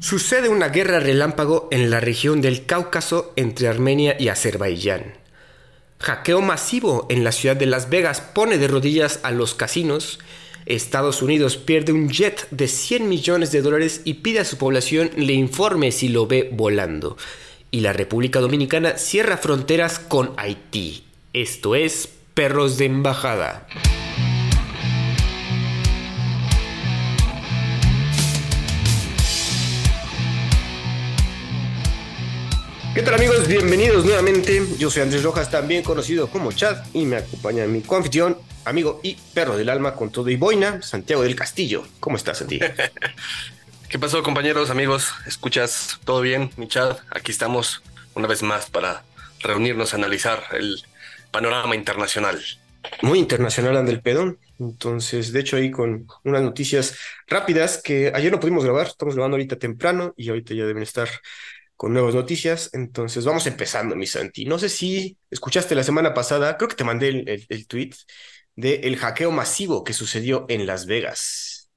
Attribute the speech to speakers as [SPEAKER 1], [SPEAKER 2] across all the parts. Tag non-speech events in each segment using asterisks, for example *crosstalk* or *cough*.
[SPEAKER 1] Sucede una guerra relámpago en la región del Cáucaso entre Armenia y Azerbaiyán. Hackeo masivo en la ciudad de Las Vegas pone de rodillas a los casinos. Estados Unidos pierde un jet de 100 millones de dólares y pide a su población le informe si lo ve volando. Y la República Dominicana cierra fronteras con Haití. Esto es Perros de Embajada. ¿Qué tal amigos? Bienvenidos nuevamente. Yo soy Andrés Rojas, también conocido como Chad, y me acompaña mi coanfitrión, amigo y perro del alma con todo y boina, Santiago del Castillo. ¿Cómo estás, Santiago? *laughs*
[SPEAKER 2] ¿Qué pasó, compañeros, amigos? ¿Escuchas todo bien, mi Chad? Aquí estamos una vez más para reunirnos a analizar el panorama internacional.
[SPEAKER 1] Muy internacional anda el pedón. Entonces, de hecho, ahí con unas noticias rápidas que ayer no pudimos grabar, estamos grabando ahorita temprano y ahorita ya deben estar con nuevas noticias. Entonces, vamos empezando, mi Santi. No sé si escuchaste la semana pasada, creo que te mandé el, el, tweet de el hackeo masivo que sucedió en Las Vegas.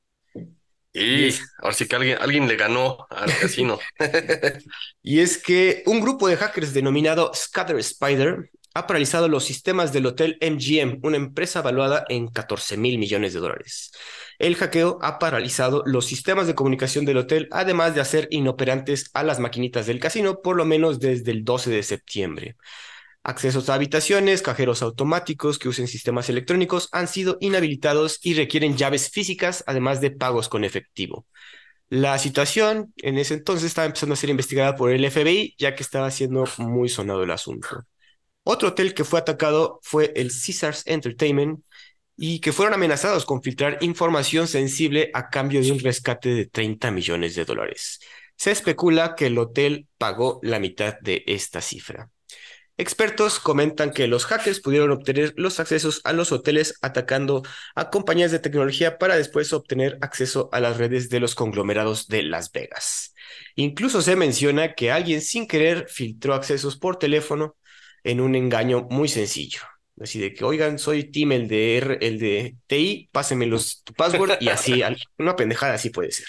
[SPEAKER 2] Y ahora sí que alguien, alguien le ganó al casino. *laughs*
[SPEAKER 1] y es que un grupo de hackers denominado Scatter Spider ha paralizado los sistemas del hotel MGM, una empresa valuada en 14 mil millones de dólares. El hackeo ha paralizado los sistemas de comunicación del hotel, además de hacer inoperantes a las maquinitas del casino, por lo menos desde el 12 de septiembre. Accesos a habitaciones, cajeros automáticos que usen sistemas electrónicos han sido inhabilitados y requieren llaves físicas, además de pagos con efectivo. La situación en ese entonces estaba empezando a ser investigada por el FBI, ya que estaba siendo muy sonado el asunto. Otro hotel que fue atacado fue el Caesars Entertainment, y que fueron amenazados con filtrar información sensible a cambio de un rescate de 30 millones de dólares. Se especula que el hotel pagó la mitad de esta cifra. Expertos comentan que los hackers pudieron obtener los accesos a los hoteles atacando a compañías de tecnología para después obtener acceso a las redes de los conglomerados de Las Vegas. Incluso se menciona que alguien sin querer filtró accesos por teléfono en un engaño muy sencillo. Así de que, oigan, soy Tim, el de, R, el de TI, pásenme los, tu password y así, *laughs* una pendejada así puede ser.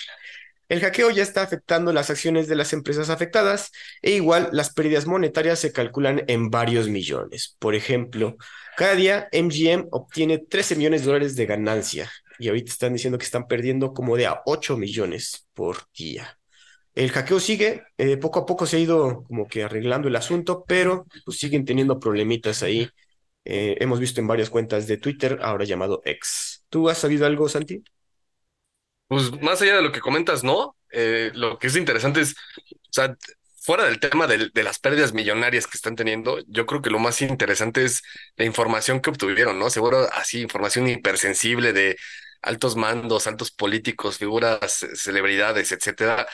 [SPEAKER 1] El hackeo ya está afectando las acciones de las empresas afectadas e igual las pérdidas monetarias se calculan en varios millones. Por ejemplo, cada día MGM obtiene 13 millones de dólares de ganancia y ahorita están diciendo que están perdiendo como de a 8 millones por día. El hackeo sigue, eh, poco a poco se ha ido como que arreglando el asunto, pero pues siguen teniendo problemitas ahí eh, hemos visto en varias cuentas de Twitter, ahora llamado X. ¿Tú has sabido algo, Santi?
[SPEAKER 2] Pues más allá de lo que comentas, no. Eh, lo que es interesante es, o sea, fuera del tema de, de, las pérdidas millonarias que están teniendo, yo creo que lo más interesante es la información que obtuvieron, ¿no? Seguro así, información hipersensible de altos mandos, altos políticos, figuras, celebridades, etcétera,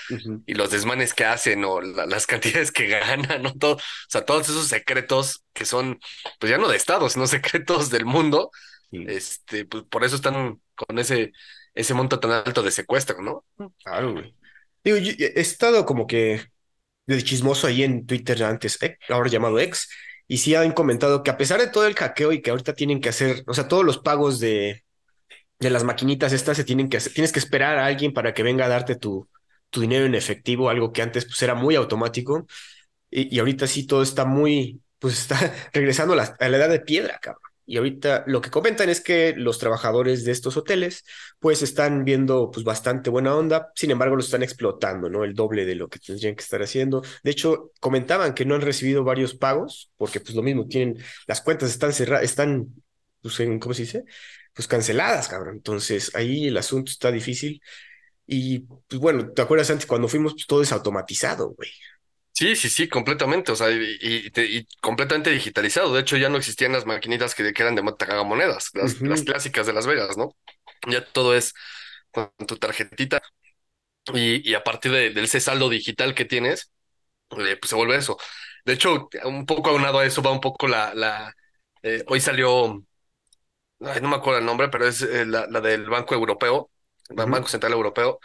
[SPEAKER 2] y los desmanes que hacen o las *laughs* cantidades que ganan, ¿no? Todo, o sea, todos esos secretos que son, pues ya no de Estado, sino *laughs* secretos del mundo, este, pues por eso están con ese, ese monto tan alto de secuestro, ¿no?
[SPEAKER 1] Claro, güey. Digo, he estado como que de chismoso ahí en Twitter antes, ahora llamado X, y sí han comentado que a pesar de todo el hackeo y que ahorita tienen que hacer, o sea, todos los pagos de, de las maquinitas estas se tienen que tienes que esperar a alguien para que venga a darte tu, tu dinero en efectivo, algo que antes pues era muy automático y, ahorita sí todo está muy, pues está *laughs* regresando a la, a la, edad de piedra, cabrón. Y ahorita lo que comentan es que los trabajadores de estos hoteles pues están viendo pues bastante buena onda, sin embargo lo están explotando, ¿no? El doble de lo que tendrían que estar haciendo. De hecho, comentaban que no han recibido varios pagos porque pues lo mismo tienen, las cuentas están cerradas, están, pues en, ¿cómo se dice? Pues canceladas, cabrón. Entonces ahí el asunto está difícil. Y pues bueno, ¿te acuerdas antes cuando fuimos? Pues todo es automatizado, güey.
[SPEAKER 2] Sí, sí, sí, completamente. O sea, y, completamente digitalizado. De hecho, ya no existían las maquinitas que, eran de monedas, las, las clásicas de Las Vegas, ¿no? Ya todo es con tu tarjetita. Y, y a partir de, del ese saldo digital que tienes, eh, pues se vuelve eso. De hecho, un poco aunado a eso va un poco la, la eh, hoy salió no me acuerdo el nombre, pero es eh, la, del Banco Europeo, el Banco Central Europeo,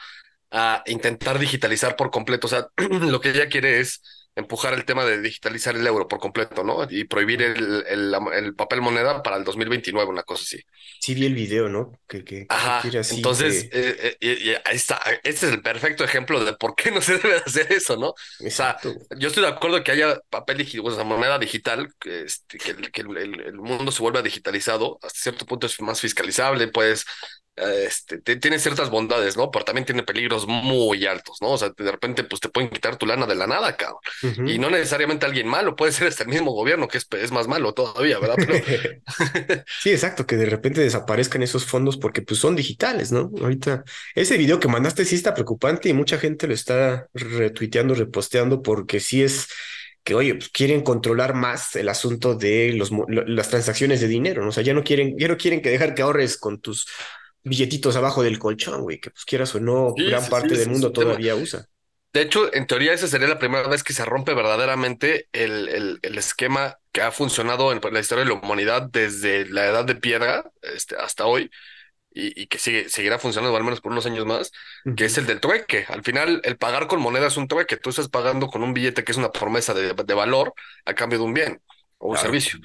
[SPEAKER 2] a intentar digitalizar por completo. O sea, *clears throat* lo que ella quiere es empujar el tema de digitalizar el euro por completo, ¿no? Y prohibir el, el, papel moneda para el 2029, una cosa así.
[SPEAKER 1] Sí, vi el video, ¿no? Que, que,
[SPEAKER 2] Ajá, entonces, eh, eh, ahí está, este es el perfecto ejemplo de por qué no se debe hacer eso, ¿no? Exacto. O sea, yo estoy de acuerdo que haya papel digital, o sea, moneda digital, que, este, que, que el, el, mundo se vuelva digitalizado, hasta cierto punto es más fiscalizable, puedes este, tiene ciertas bondades, ¿no? Pero también tiene peligros muy altos, ¿no? O sea, de repente, pues te pueden quitar tu lana de la nada, cabrón. Y no necesariamente alguien malo, puede ser hasta el mismo gobierno, que es, es más malo todavía, ¿verdad? *laughs*
[SPEAKER 1] sí, exacto, que de repente desaparezcan esos fondos porque pues son digitales, ¿no? Ahorita, ese video que mandaste sí está preocupante y mucha gente lo está retuiteando, reposteando, porque sí es que, oye, pues quieren controlar más el asunto de los, las transacciones de dinero, ¿no? O sea, ya no quieren, ya no quieren que dejar que ahorres con tus billetitos abajo del colchón, güey, que pues quieras o no, gran parte del mundo todavía usa.
[SPEAKER 2] De hecho, en teoría, esa sería la primera vez que se rompe verdaderamente el, el, el, esquema que ha funcionado en la historia de la humanidad desde la edad de piedra este, hasta hoy y, y que sigue, seguirá funcionando al menos por unos años más, que es el del trueque. Al final, el pagar con moneda es un trueque. Tú estás pagando con un billete que es una promesa de, de valor a cambio de un bien o un servicio.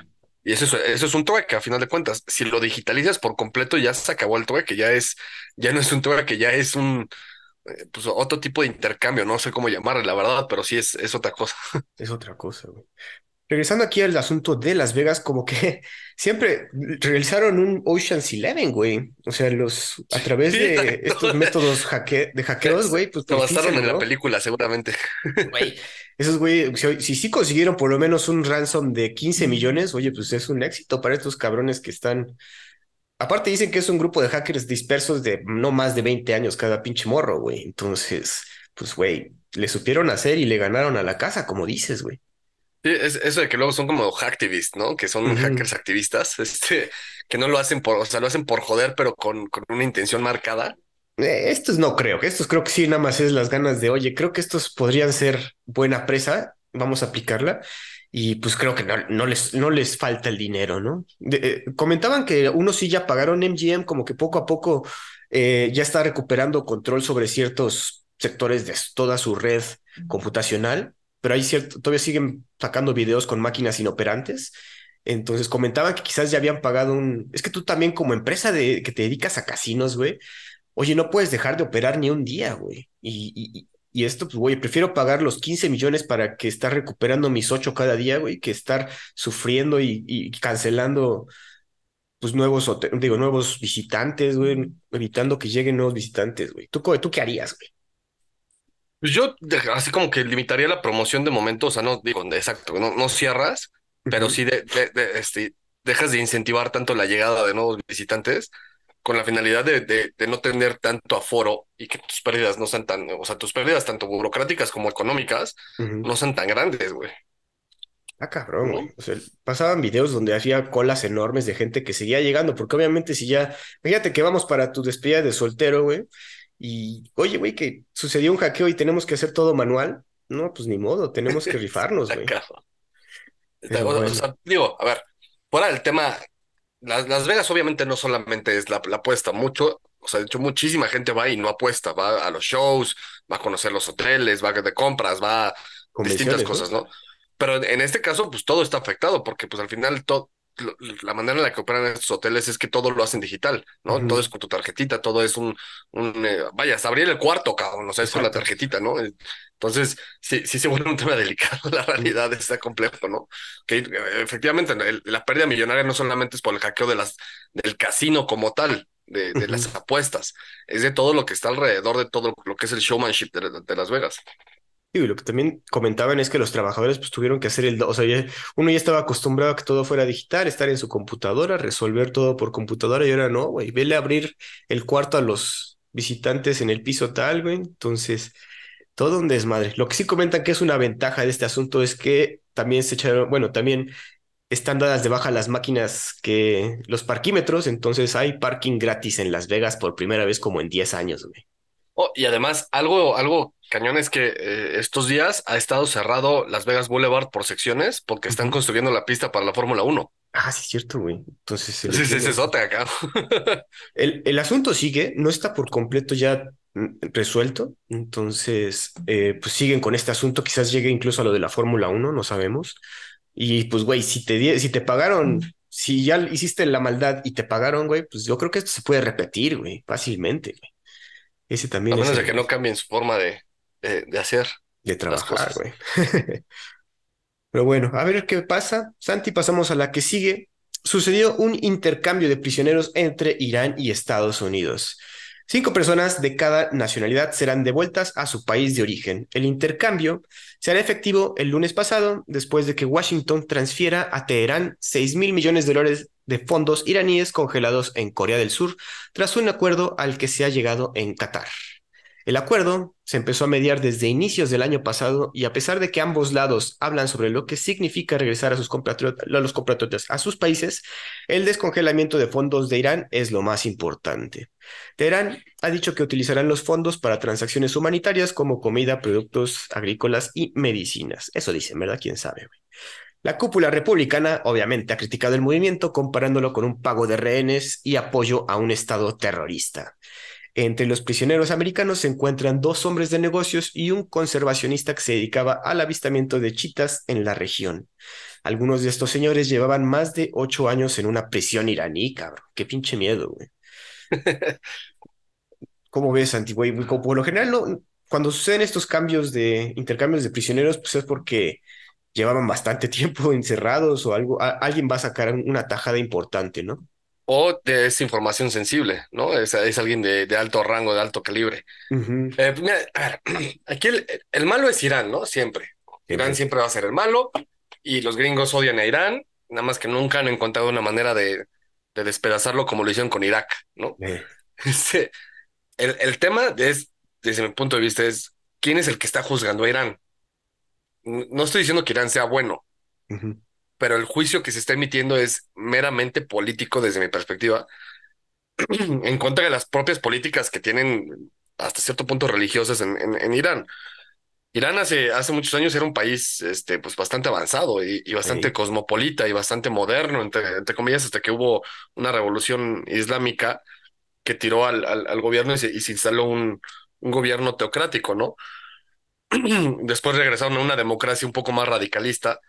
[SPEAKER 2] Y eso es, eso es un trueque, a final de cuentas. Si lo digitalizas por completo, ya se acabó el trueque, ya es, ya no es un trueque, ya es un eh, pues otro tipo de intercambio, no sé cómo llamarle, la verdad, pero sí es, es otra cosa.
[SPEAKER 1] Es otra cosa, güey. Regresando aquí al asunto de Las Vegas, como que *laughs* siempre realizaron un Ocean's Eleven, güey. O sea, los a través de estos métodos de hackeos, güey, pues.
[SPEAKER 2] Lo basaron en la película, seguramente.
[SPEAKER 1] Güey, *laughs* esos güey, si, sí consiguieron por lo menos un ransom de 15 millones, oye, pues es un éxito para estos cabrones que están. Aparte dicen que es un grupo de hackers dispersos de no más de 20 años cada pinche morro, güey. Entonces, pues, güey, le supieron hacer y le ganaron a la casa, como dices, güey.
[SPEAKER 2] Sí, es eso de que luego son como hacktivists, ¿no? Que son hackers activistas, *laughs* este, que no lo hacen por, o sea, lo hacen por joder, pero con, con una intención marcada.
[SPEAKER 1] Eh, estos no creo, estos creo que sí, nada más es las ganas de, oye, creo que estos podrían ser buena presa, vamos a aplicarla. Y pues creo que no, no les, no les falta el dinero, ¿no? Eh, comentaban que unos sí ya pagaron MGM, como que poco a poco eh, ya está recuperando control sobre ciertos sectores de toda su red computacional pero hay cierto, todavía siguen sacando videos con máquinas inoperantes. Entonces comentaban que quizás ya habían pagado un. Es que tú también, como empresa de que te dedicas a casinos, güey, oye, no puedes dejar de operar ni un día, güey. Y, y, esto, pues, güey, prefiero pagar los 15 millones para que estar recuperando mis 8 cada día, güey, que estar sufriendo y, cancelando, pues, nuevos, digo, nuevos visitantes, güey, evitando que lleguen nuevos visitantes, güey. ¿Tú, ¿Tú qué harías, güey?
[SPEAKER 2] Pues yo así como que limitaría la promoción de momento, o sea, no digo, exacto, no, no cierras, pero sí de, de, este, dejas de incentivar tanto la llegada de nuevos visitantes con la finalidad de, de, no tener tanto aforo y que tus pérdidas no sean tan, o sea, tus pérdidas tanto burocráticas como económicas no sean tan grandes, güey.
[SPEAKER 1] Ah, cabrón, güey. O sea, pasaban videos donde hacía colas enormes de gente que seguía llegando, porque obviamente si ya, fíjate que vamos para tu despedida de soltero, güey, y, oye, güey, que sucedió un hackeo y tenemos que hacer todo manual. No, pues ni modo, tenemos que *laughs* rifarnos, güey.
[SPEAKER 2] digo, a ver, fuera del tema, Las, Vegas obviamente no solamente es la, apuesta, mucho, o sea, de hecho muchísima gente va y no apuesta, va a los shows, va a conocer los hoteles, va de compras, va a distintas cosas, ¿no? Pero en este caso, pues todo está afectado, porque pues al final todo la manera en la que operan estos hoteles es que todo lo hacen digital, ¿no? Todo es con tu tarjetita, todo es un, un eh, vaya, se abrir el cuarto, cabrón, o sea, es con la tarjetita, ¿no? Entonces, sí, sí se vuelve un tema delicado, *laughs* la realidad está complejo, ¿no? Que eh, efectivamente la pérdida millonaria no solamente es por el hackeo de las, del casino como tal, de, las apuestas, es de todo lo que está alrededor de todo lo que es el showmanship de Las Vegas.
[SPEAKER 1] Y lo que también comentaban es que los trabajadores pues tuvieron que hacer el, o sea, uno ya estaba acostumbrado a que todo fuera digital, estar en su computadora, resolver todo por computadora y ahora no, güey, vele a abrir el cuarto a los visitantes en el piso tal, güey. Entonces, todo un desmadre. Lo que sí comentan que es una ventaja de este asunto es que también se echaron, bueno, también están dadas de baja las máquinas que los parquímetros, entonces hay parking gratis en Las Vegas por primera vez como en 10 años, güey.
[SPEAKER 2] Oh, y además, algo, algo cañón es que eh, estos días ha estado cerrado Las Vegas Boulevard por secciones porque están construyendo la pista para la Fórmula 1.
[SPEAKER 1] Ah, sí, es cierto, güey. Entonces
[SPEAKER 2] Sí, ese es otra acá. *laughs*
[SPEAKER 1] El, el asunto sigue, no está por completo ya mm, resuelto, entonces eh, pues siguen con este asunto, quizás llegue incluso a lo de la Fórmula Uno, no sabemos. Y pues, güey, si te, si te pagaron, si ya hiciste la maldad y te pagaron, güey, pues yo creo que esto se puede repetir, güey, fácilmente, güey. Ese
[SPEAKER 2] A
[SPEAKER 1] también es
[SPEAKER 2] menos de que no cambien su forma de, de, de hacer.
[SPEAKER 1] de trabajar, güey. *laughs* Pero bueno, a ver qué pasa. Santi, pasamos a la que sigue. Sucedió un intercambio de prisioneros entre Irán y Estados Unidos. Cinco personas de cada nacionalidad serán devueltas a su país de origen. El intercambio se hará efectivo el lunes pasado, después de que Washington transfiera a Teherán 6 mil millones de dólares de fondos iraníes congelados en Corea del Sur, tras un acuerdo al que se ha llegado en Qatar. El acuerdo se empezó a mediar desde inicios del año pasado y a pesar de que ambos lados hablan sobre lo que significa regresar a, sus compatriotas, a los a sus países, el descongelamiento de fondos de Irán es lo más importante. Teherán ha dicho que utilizarán los fondos para transacciones humanitarias como comida, productos agrícolas y medicinas. Eso dicen, ¿verdad? ¿Quién sabe? La cúpula republicana obviamente ha criticado el movimiento comparándolo con un pago de rehenes y apoyo a un Estado terrorista. Entre los prisioneros americanos se encuentran dos hombres de negocios y un conservacionista que se dedicaba al avistamiento de chitas en la región. Algunos de estos señores llevaban más de ocho años en una prisión iraní, cabrón. Qué pinche miedo, güey. *laughs* ¿Cómo ves, Santi, güey? Como Por lo general, no, cuando suceden estos cambios de intercambios de prisioneros, pues es porque llevaban bastante *laughs* tiempo encerrados o algo, a- alguien va a sacar una tajada importante, ¿no?
[SPEAKER 2] O de- es información sensible, ¿no? Es, es alguien de, de alto rango, de alto calibre. Eh, pues mira, a ver, *clears throat* aquí el, el malo es Irán, ¿no? Siempre. Irán siempre va a ser el malo y los gringos odian a Irán, nada más que nunca han encontrado una manera de, de despedazarlo como lo hicieron con Irak, ¿no? *laughs* Este, el, el tema es, desde mi punto de vista, es quién es el que está juzgando a Irán. No estoy diciendo que Irán sea bueno. Pero el juicio que se está emitiendo es meramente político desde mi perspectiva, *clears throat* en contra de las propias políticas que tienen hasta cierto punto religiosas en, en, en Irán. Irán hace, hace muchos años era un país este, pues bastante avanzado y, y bastante
[SPEAKER 1] Sí.
[SPEAKER 2] cosmopolita y bastante moderno, entre, entre comillas, hasta que hubo una revolución islámica que tiró al, al, al gobierno y se, y se instaló un, un gobierno teocrático, ¿no? *clears throat* Después regresaron a una democracia un poco más radicalista,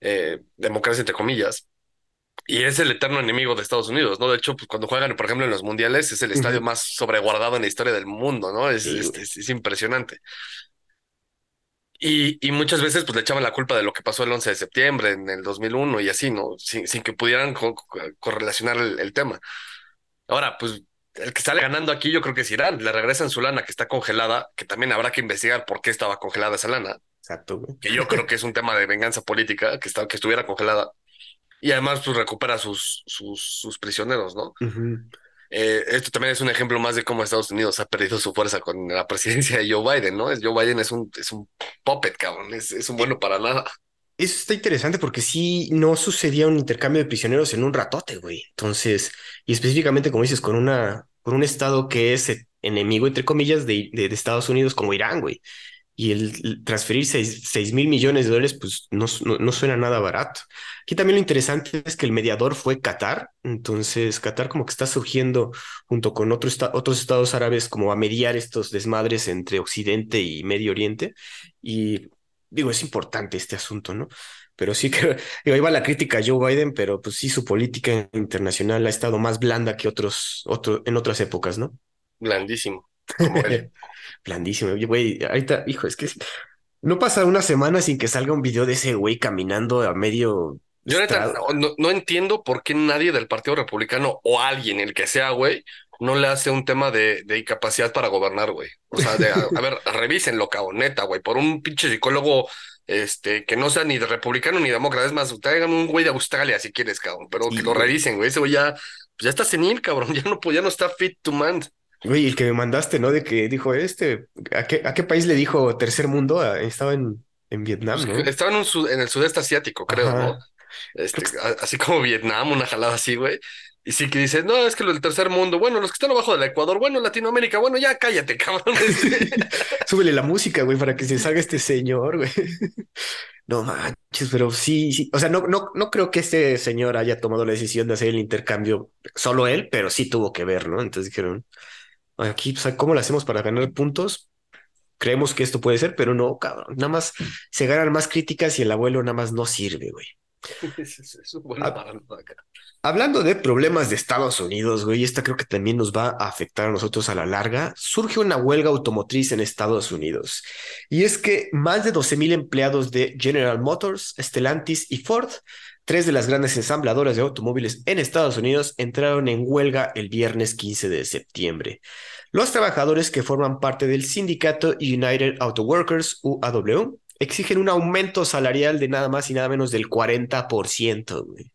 [SPEAKER 2] eh, democracia entre comillas, y es el eterno enemigo de Estados Unidos, ¿no? De hecho, pues cuando juegan, por ejemplo, en los mundiales, es el estadio más sobreguardado en la historia del mundo, ¿no? Es,
[SPEAKER 1] Sí,
[SPEAKER 2] es,
[SPEAKER 1] güey.
[SPEAKER 2] es- es impresionante. Y, y muchas veces pues le echaban la culpa de lo que pasó el 11 de septiembre en el 2001 y así, ¿no? Sin, sin que pudieran co- co- correlacionar el, el tema. Ahora, pues el que sale ganando aquí yo creo que es Irán. Le regresan su lana que está congelada, que también habrá que investigar por qué estaba congelada esa lana,
[SPEAKER 1] Exacto, güey.
[SPEAKER 2] que yo creo que es un tema de venganza política, que, está, que estuviera congelada. Y además pues recupera sus, sus, sus prisioneros, ¿no? Eh, esto también es un ejemplo más de cómo Estados Unidos ha perdido su fuerza con la presidencia de Joe Biden, ¿no? Es, Joe Biden es un, es un puppet, cabrón, es, es un bueno para nada.
[SPEAKER 1] Eso está interesante porque sí no sucedía un intercambio de prisioneros en un ratote, güey. Entonces, y específicamente, como dices, con una, con un estado que es enemigo, entre comillas, de, de, de Estados Unidos como Irán, güey. Y el, transferir seis mil millones de dólares, pues no, no, no suena nada barato. Aquí también lo interesante es que el mediador fue Qatar. Entonces, Qatar como que está surgiendo junto con otro otros estados árabes como a mediar estos desmadres entre Occidente y Medio Oriente. Y digo, es importante este asunto, ¿no? Pero sí *laughs* que digo, va la crítica a Joe Biden, pero pues sí, su política internacional ha estado más blanda que otros, otro, en otras épocas, ¿no?
[SPEAKER 2] Blandísimo, como. *laughs*
[SPEAKER 1] Blandísimo. Güey, ahorita, hijo, es que no pasa una semana sin que salga un video de ese güey caminando a medio
[SPEAKER 2] Yo neta, no, no- no entiendo por qué nadie del Partido Republicano o alguien, el que sea, güey, no le hace un tema de, de incapacidad para gobernar, güey. O sea, de, a, a ver, *laughs* revísenlo, cabrón, neta, güey, por un pinche psicólogo este, que no sea ni de republicano ni demócrata. Es más, traigan un güey de Australia si quieres, cabrón, pero
[SPEAKER 1] Sí,
[SPEAKER 2] que lo revisen, güey. Ese güey ya, pues ya está senil, cabrón, *laughs* ya no, ya no está fit to man.
[SPEAKER 1] Güey, el que me mandaste, ¿no? De que dijo este, ¿a qué, a qué país le dijo tercer mundo? Ah, Estaba en, en Vietnam,
[SPEAKER 2] Pues,
[SPEAKER 1] ¿no?
[SPEAKER 2] estaba en, un sud- en el sudeste asiático, creo, ¿no? Este, a- así como Vietnam, una jalada así, güey. Y sí que dice, no, es que lo del tercer mundo, bueno, los que están abajo del Ecuador, bueno, Latinoamérica, bueno, ya cállate, cabrón. *laughs*
[SPEAKER 1] Súbele la música, güey, para que se salga este señor, güey. No manches, pero sí, sí. O sea, no, no, no creo que este señor haya tomado la decisión de hacer el intercambio solo él, pero sí tuvo que ver, ¿no? Entonces dijeron, aquí, pues, ¿cómo lo hacemos para ganar puntos? Creemos que esto puede ser, pero no, cabrón. Nada más se ganan más críticas y el abuelo nada más no sirve, güey. *laughs* Hablando de problemas de Estados Unidos, güey, esta creo que también nos va a afectar a nosotros a la larga. Surge una huelga automotriz en Estados Unidos. Y es que más de 12 mil empleados de General Motors, Stellantis y Ford, tres de las grandes ensambladoras de automóviles en Estados Unidos, entraron en huelga el viernes 15 de septiembre. Los trabajadores que forman parte del sindicato United Auto Workers, UAW, exigen un aumento salarial de nada más y nada menos del 40%. Güey.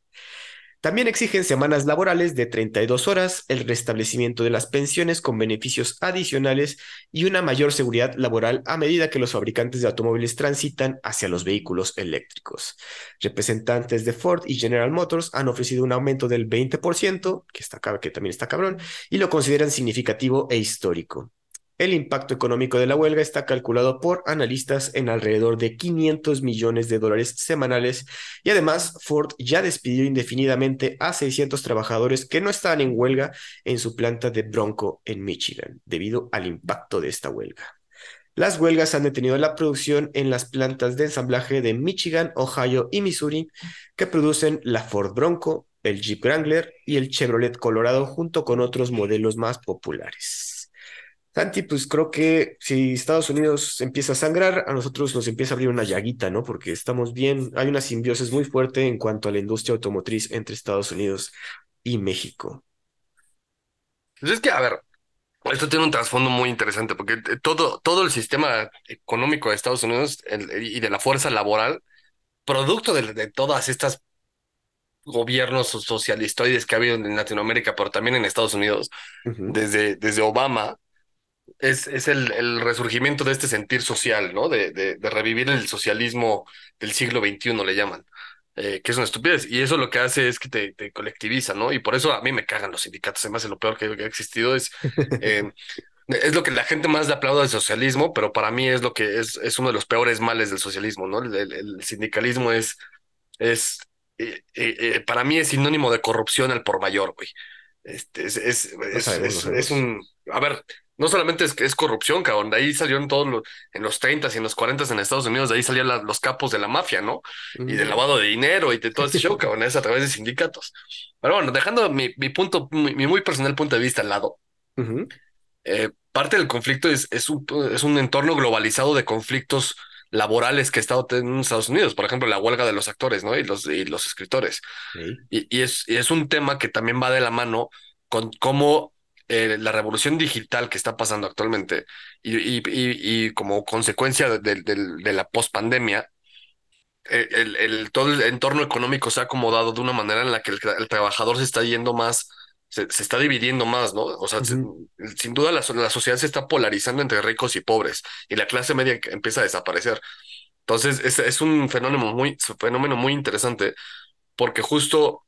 [SPEAKER 1] También exigen semanas laborales de 32 horas, el restablecimiento de las pensiones con beneficios adicionales y una mayor seguridad laboral a medida que los fabricantes de automóviles transitan hacia los vehículos eléctricos. Representantes de Ford y General Motors han ofrecido un aumento del 20%, que, está, que también está cabrón, y lo consideran significativo e histórico. El impacto económico de la huelga está calculado por analistas en alrededor de 500 millones de dólares semanales y además Ford ya despidió indefinidamente a 600 trabajadores que no estaban en huelga en su planta de Bronco en Michigan debido al impacto de esta huelga. Las huelgas han detenido la producción en las plantas de ensamblaje de Michigan, Ohio y Missouri que producen la Ford Bronco, el Jeep Wrangler y el Chevrolet Colorado junto con otros modelos más populares. Santi, pues creo que si Estados Unidos empieza a sangrar, a nosotros nos empieza a abrir una llaguita, ¿no? Porque estamos bien, hay una simbiosis muy fuerte en cuanto a la industria automotriz entre Estados Unidos y México.
[SPEAKER 2] Pues es que, a ver, esto tiene un trasfondo muy interesante porque todo, todo el sistema económico de Estados Unidos y de la fuerza laboral, producto de, todas estas gobiernos socialistoides que ha habido en Latinoamérica, pero también en Estados Unidos, desde, desde Obama, es, es el, el, resurgimiento de este sentir social, ¿no? De, de, de, revivir el socialismo del siglo XXI, le llaman, eh, que es una estupidez. Y eso lo que hace es que te, te, colectiviza, ¿no? Y por eso a mí me cagan los sindicatos. Además, lo peor que, ha existido es, eh, *laughs* es lo que la gente más le aplauda del socialismo, pero para mí es lo que es, es uno de los peores males del socialismo, ¿no? El, el, sindicalismo es, es eh, para mí es sinónimo de corrupción al por mayor, güey. Este, es, es, es, es, un, a ver, no solamente es, es corrupción, cabrón, de ahí salieron todos los, en los 30 y en los 40 en Estados Unidos, de ahí salían los capos de la mafia, ¿no? Y del lavado de dinero y de todo ese show, *laughs* cabrón, es a través de sindicatos. Pero bueno, dejando mi, mi punto, mi, muy personal punto de vista al lado, eh, parte del conflicto es, es, un, es un entorno globalizado de conflictos laborales que ha estado en Estados Unidos, por ejemplo, la huelga de los actores, ¿no? Y los, y los escritores. Y, y, es, y es un tema que también va de la mano con cómo eh, la revolución digital que está pasando actualmente y, y, y, como consecuencia de, de, de la pospandemia, eh, el, el, todo el entorno económico se ha acomodado de una manera en la que el, el trabajador se está yendo más, se, se, está dividiendo más, ¿no? O sea, uh -huh. se, sin duda la, la, sociedad se está polarizando entre ricos y pobres y la clase media empieza a desaparecer. Entonces, es, es un fenómeno muy, fenómeno muy interesante porque justo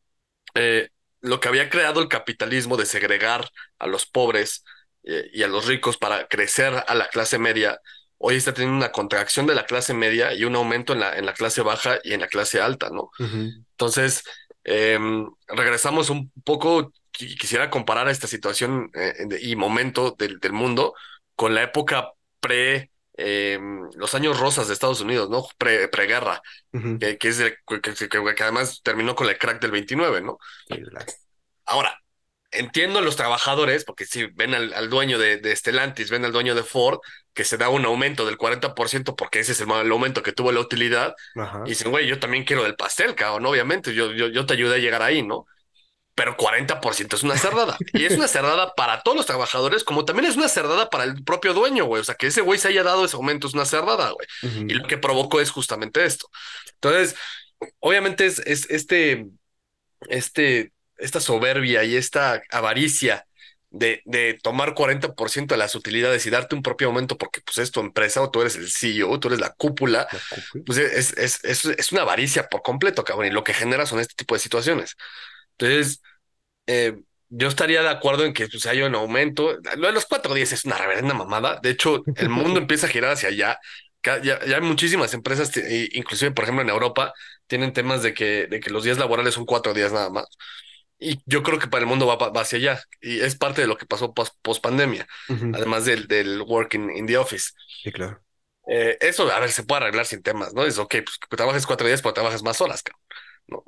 [SPEAKER 2] eh, lo que había creado el capitalismo de segregar a los pobres eh, y a los ricos para crecer a la clase media, hoy está teniendo una contracción de la clase media y un aumento en la, en la clase baja y en la clase alta, ¿no? Uh -huh. Entonces, eh, regresamos un poco, quisiera comparar esta situación eh, y momento del, del, mundo con la época pre... Eh, los años rosas de Estados Unidos, ¿no? Pre, preguerra, uh -huh. que, que, es de, que, que, que, además terminó con el crack del 29, ¿no? Ahora, entiendo a los trabajadores, porque si ven al, al dueño de, de, Stellantis, ven al dueño de Ford, que se da un aumento del 40% porque ese es el, el aumento que tuvo la utilidad, Ajá. y dicen, güey, yo también quiero del pastel, cabrón, obviamente, yo, yo, yo te ayudé a llegar ahí, ¿no? Pero 40% es una cerrada. Y es una cerrada para todos los trabajadores, como también es una cerrada para el propio dueño, güey. O sea, que ese güey se haya dado ese aumento es una cerrada, güey. Uh -huh. Y lo que provocó es justamente esto. Entonces, obviamente es, es este, este, esta soberbia y esta avaricia de, de tomar 40% de las utilidades y darte un propio aumento porque pues es tu empresa o tú eres el CEO, tú eres la cúpula, la cúpula. pues es, es, es, es una avaricia por completo, cabrón. Y lo que genera son este tipo de situaciones. Entonces, eh, yo estaría de acuerdo en que pues, haya un aumento. Lo de los cuatro días es una reverenda mamada. De hecho, el mundo *laughs* empieza a girar hacia allá. Ya, ya hay muchísimas empresas, inclusive, por ejemplo, en Europa, tienen temas de que, de que los días laborales son cuatro días nada más. Y yo creo que para el mundo va, va hacia allá. Y es parte de lo que pasó post, pandemia, además del, del work in, the office.
[SPEAKER 1] Sí, claro.
[SPEAKER 2] Eh, eso, a ver, se puede arreglar sin temas, ¿no? Es ok, pues trabajes cuatro días, pero trabajes más horas, cabrón. ¿no?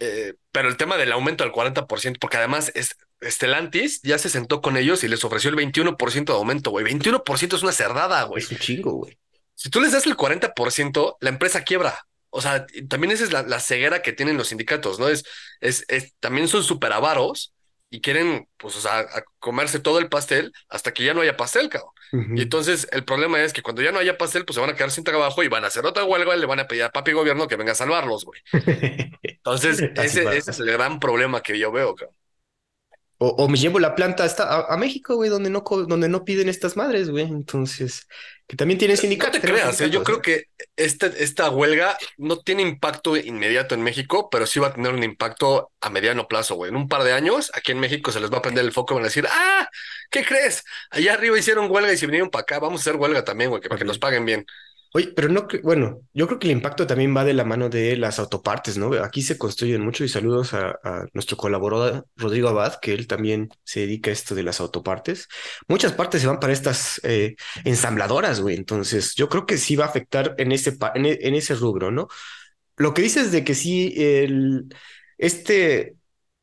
[SPEAKER 2] Eh, pero el tema del aumento del 40%, porque además es, Stellantis ya se sentó con ellos y les ofreció el 21% de aumento, güey. 21% es una cerdada, güey.
[SPEAKER 1] Es un chingo, güey.
[SPEAKER 2] Si tú les das el 40%, la empresa quiebra. O sea, también esa es la, ceguera que tienen los sindicatos, ¿no? Es, es, también son súper avaros y quieren, pues, o sea, comerse todo el pastel hasta que ya no haya pastel, cabrón. Y entonces el problema es que cuando ya no haya pastel, pues se van a quedar sin trabajo y van a hacer otra huelga y le van a pedir a papi gobierno que venga a salvarlos, güey. *laughs* Entonces, ese, ese, es el gran problema que yo veo, cabrón.
[SPEAKER 1] O, me llevo la planta hasta a, México, güey, donde no, donde no piden estas madres, güey. Entonces, que también tiene sindicatos.
[SPEAKER 2] No te creas, ¿eh? yo creo que esta, esta huelga no tiene impacto inmediato en México, pero sí va a tener un impacto a mediano plazo, güey. En un par de años, aquí en México se les va a prender el foco y van a decir, ah, ¿qué crees? Allá arriba hicieron huelga y se vinieron para acá, vamos a hacer huelga también, güey, para que nos paguen bien.
[SPEAKER 1] Oye, pero no, bueno, yo creo que el impacto también va de la mano de las autopartes, ¿no? Aquí se construyen mucho y saludos a, nuestro colaborador Rodrigo Abad, que él también se dedica a esto de las autopartes. Muchas partes se van para estas eh, ensambladoras, güey. Entonces, yo creo que sí va a afectar en ese, en, en ese rubro, ¿no? Lo que dices de que sí, el, este,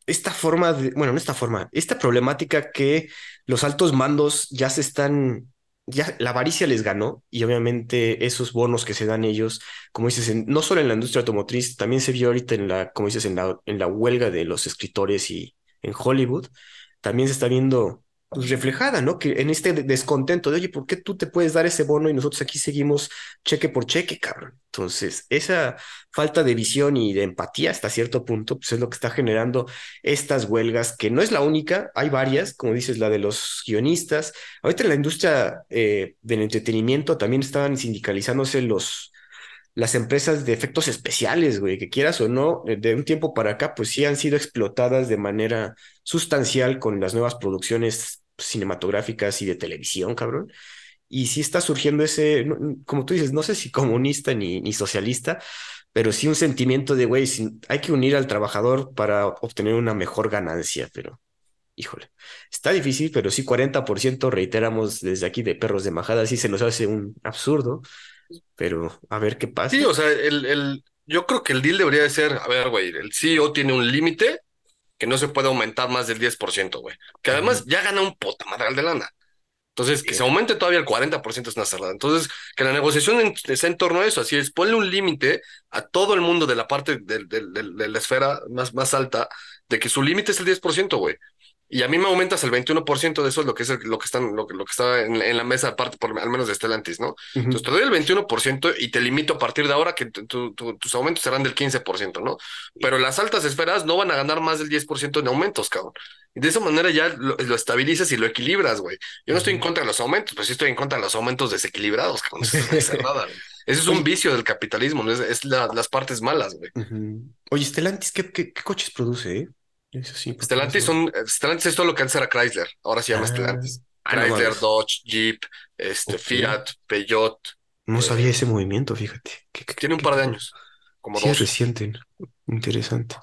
[SPEAKER 1] esta forma de, bueno, no esta forma, esta problemática que los altos mandos ya se están ya la avaricia les ganó y obviamente esos bonos que se dan ellos, como dices, no solo en la industria automotriz, también se vio ahorita en la, como dices, en la, en la huelga de los escritores y en Hollywood, también se está viendo pues, reflejada, ¿no? Que en este descontento de, oye, ¿por qué tú te puedes dar ese bono y nosotros aquí seguimos cheque por cheque, cabrón? Entonces, esa falta de visión y de empatía hasta cierto punto, pues es lo que está generando estas huelgas, que no es la única, hay varias, como dices, la de los guionistas. Ahorita en la industria eh, del entretenimiento también estaban sindicalizándose los, las empresas de efectos especiales, güey, que quieras o no, de un tiempo para acá, pues sí han sido explotadas de manera sustancial con las nuevas producciones cinematográficas y de televisión, cabrón. Y sí está surgiendo ese, como tú dices, no sé si comunista ni, ni socialista, pero sí un sentimiento de, güey, hay que unir al trabajador para obtener una mejor ganancia, pero híjole, está difícil, pero sí 40% reiteramos desde aquí de perros de majada, sí se nos hace un absurdo, pero a ver qué pasa.
[SPEAKER 2] Sí, o sea, el, el, yo creo que el deal debería de ser, a ver, güey, el CEO tiene un límite que no se puede aumentar más del 10%, güey. Que además ya gana un puta madral de lana. Entonces, que se aumente todavía el 40% es una cerrada. Entonces, que la negociación esté en torno a eso. Así es, ponle un límite a todo el mundo de la parte de, de la esfera más, más alta de que su límite es el 10%, güey y a mí me aumentas el 21% de eso es lo que es lo que están lo, lo que está en, la mesa aparte por al menos de Stellantis, ¿no? Entonces te doy el 21% y te limito a partir de ahora que tus aumentos serán del 15%, ¿no? Pero las altas esferas no van a ganar más del 10% en aumentos, cabrón. Y de esa manera ya lo, estabilizas y lo equilibras, güey. Yo no estoy en contra de los aumentos, pero sí estoy en contra de los aumentos desequilibrados, cabrón. Eso es *laughs* Eso es un vicio del capitalismo, ¿no? es, las partes malas, güey.
[SPEAKER 1] Oye, Stellantis, ¿qué, qué, qué coches produce, eh?
[SPEAKER 2] Stellantis son, Stellantis es todo lo que antes era Chrysler, ahora se llama ah, Stellantis. Ah, Chrysler, Dodge, Jeep, este, Fiat, Peugeot.
[SPEAKER 1] No sabía ese movimiento, fíjate.
[SPEAKER 2] Tiene un par de años, como
[SPEAKER 1] sí, reciente, interesante.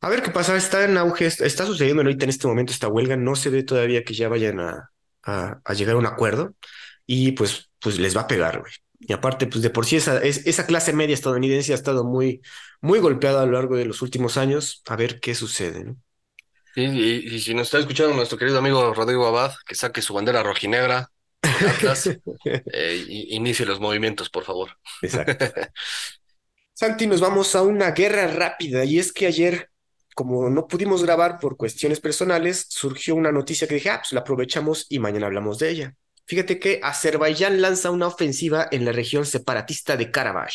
[SPEAKER 1] A ver qué pasa, está en auge, está sucediendo ahorita en este momento esta huelga, no se ve todavía que ya vayan a, a, llegar a un acuerdo y pues, pues les va a pegar, güey. Y aparte, pues de por sí esa, esa clase media estadounidense ha estado muy, muy golpeada a lo largo de los últimos años. A ver qué sucede, ¿no?
[SPEAKER 2] y, si nos está escuchando nuestro querido amigo Rodrigo Abad, que saque su bandera rojinegra, *laughs* eh, inicie los movimientos, por favor. Exacto. *laughs*
[SPEAKER 1] Santi, nos vamos a una guerra rápida y es que ayer, como no pudimos grabar por cuestiones personales, surgió una noticia que dije, ah, pues la aprovechamos y mañana hablamos de ella. Fíjate que Azerbaiyán lanza una ofensiva en la región separatista de Karabaj.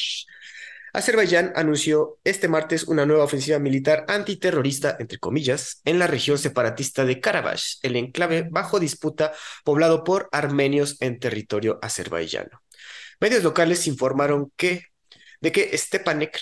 [SPEAKER 1] Azerbaiyán anunció este martes una nueva ofensiva militar antiterrorista, entre comillas, en la región separatista de Karabaj, el enclave bajo disputa poblado por armenios en territorio azerbaiyano. Medios locales informaron que, de que Stepanek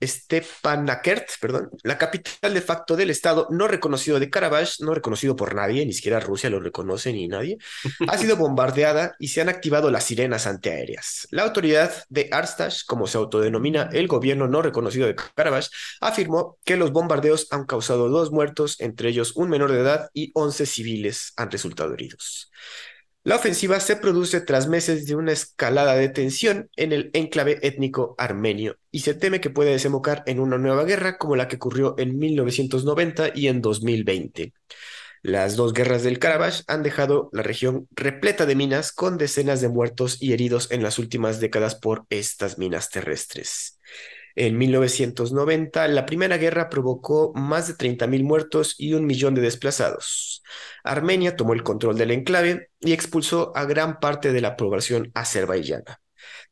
[SPEAKER 1] Stepanakert, perdón, la capital de facto del estado no reconocido de Karabaj, no reconocido por nadie, ni siquiera Rusia lo reconoce ni nadie, ha sido *laughs* bombardeada y se han activado las sirenas antiaéreas. La autoridad de Arstash, como se autodenomina el gobierno no reconocido de Karabaj, afirmó que los bombardeos han causado dos muertos, entre ellos un menor de edad y 11 civiles han resultado heridos. La ofensiva se produce tras meses de una escalada de tensión en el enclave étnico armenio y se teme que pueda desembocar en una nueva guerra como la que ocurrió en 1990 y en 2020. Las dos guerras del Karabaj han dejado la región repleta de minas con decenas de muertos y heridos en las últimas décadas por estas minas terrestres. En 1990, la Primera Guerra provocó más de 30.000 muertos y un millón de desplazados. Armenia tomó el control del enclave y expulsó a gran parte de la población azerbaiyana.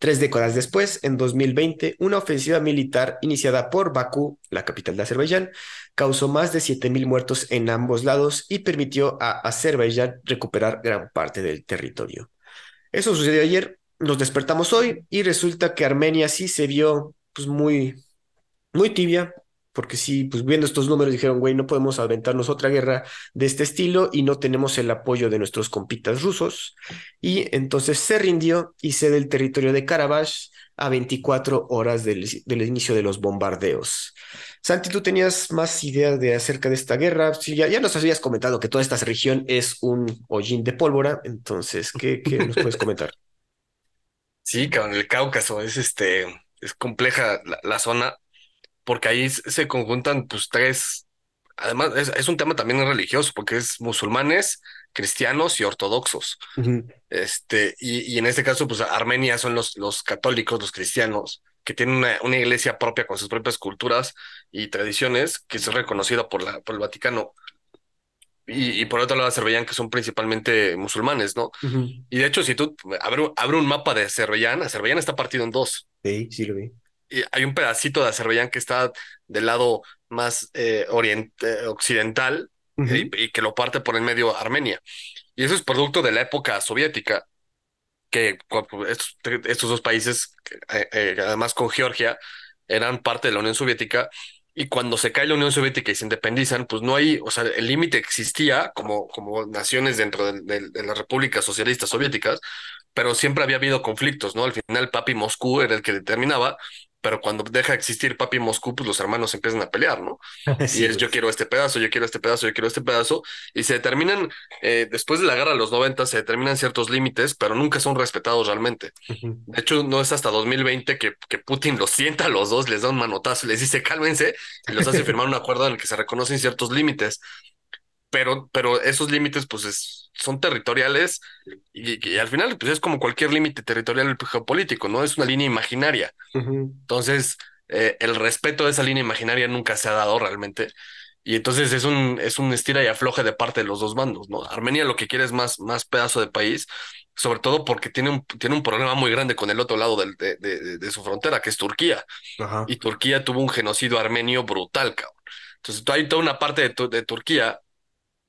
[SPEAKER 1] Tres décadas después, en 2020, una ofensiva militar iniciada por Bakú, la capital de Azerbaiyán, causó más de 7.000 muertos en ambos lados y permitió a Azerbaiyán recuperar gran parte del territorio. Eso sucedió ayer, nos despertamos hoy y resulta que Armenia sí se vio pues muy, muy tibia, porque sí, pues viendo estos números dijeron, güey, no podemos aventarnos otra guerra de este estilo y no tenemos el apoyo de nuestros compitas rusos. Y entonces se rindió y cede el territorio de Karabaj a 24 horas del, inicio de los bombardeos. Santi, tú tenías más ideas de acerca de esta guerra. Sí, ya, ya, nos habías comentado que toda esta región es un hollín de pólvora, entonces, ¿qué, qué nos puedes comentar? *laughs*
[SPEAKER 2] Sí, cabrón, el Cáucaso es este es compleja la, zona porque ahí se conjuntan pues tres, además es, un tema también religioso porque es musulmanes, cristianos y ortodoxos. Este, y, en este caso pues Armenia son los, los católicos, los cristianos, que tienen una, iglesia propia con sus propias culturas y tradiciones que es reconocida por, la, por el Vaticano. Y, por otro lado, Azerbaiyán, que son principalmente musulmanes, ¿no? Y de hecho, si tú abre, abre un mapa de Azerbaiyán, Azerbaiyán está partido en dos.
[SPEAKER 1] Sí, sí lo vi.
[SPEAKER 2] Y hay un pedacito de Azerbaiyán que está del lado más eh, occidental y, que lo parte por el medio Armenia. Y eso es producto de la época soviética, que estos, dos países, eh, eh, además con Georgia, eran parte de la Unión Soviética y cuando se cae la Unión Soviética y se independizan, pues no hay, o sea, el límite existía como, como naciones dentro de, de, las repúblicas socialistas soviéticas, pero siempre había habido conflictos, ¿no? Al final, Papi Moscú era el que determinaba, pero cuando deja de existir Papi Moscú, pues los hermanos empiezan a pelear, ¿no? *laughs* y es yo quiero este pedazo, yo quiero este pedazo, yo quiero este pedazo, y se determinan, eh, después de la guerra de los 90, se determinan ciertos límites, pero nunca son respetados realmente. De hecho, no es hasta 2020 que, que Putin los sienta a los dos, les da un manotazo, les dice cálmense y los hace *laughs* firmar un acuerdo en el que se reconocen ciertos límites. Pero, pero esos límites, pues es, son territoriales y, al final pues es como cualquier límite territorial geopolítico, ¿no? Es una línea imaginaria. Entonces, eh, el respeto de esa línea imaginaria nunca se ha dado realmente. Y entonces es un, es un estira y afloje de parte de los dos bandos, ¿no? Armenia lo que quiere es más, más pedazo de país, sobre todo porque tiene un, tiene un problema muy grande con el otro lado del, de, de, su frontera, que es Turquía. Y Turquía tuvo un genocidio armenio brutal, cabrón. Entonces, hay toda una parte de, de Turquía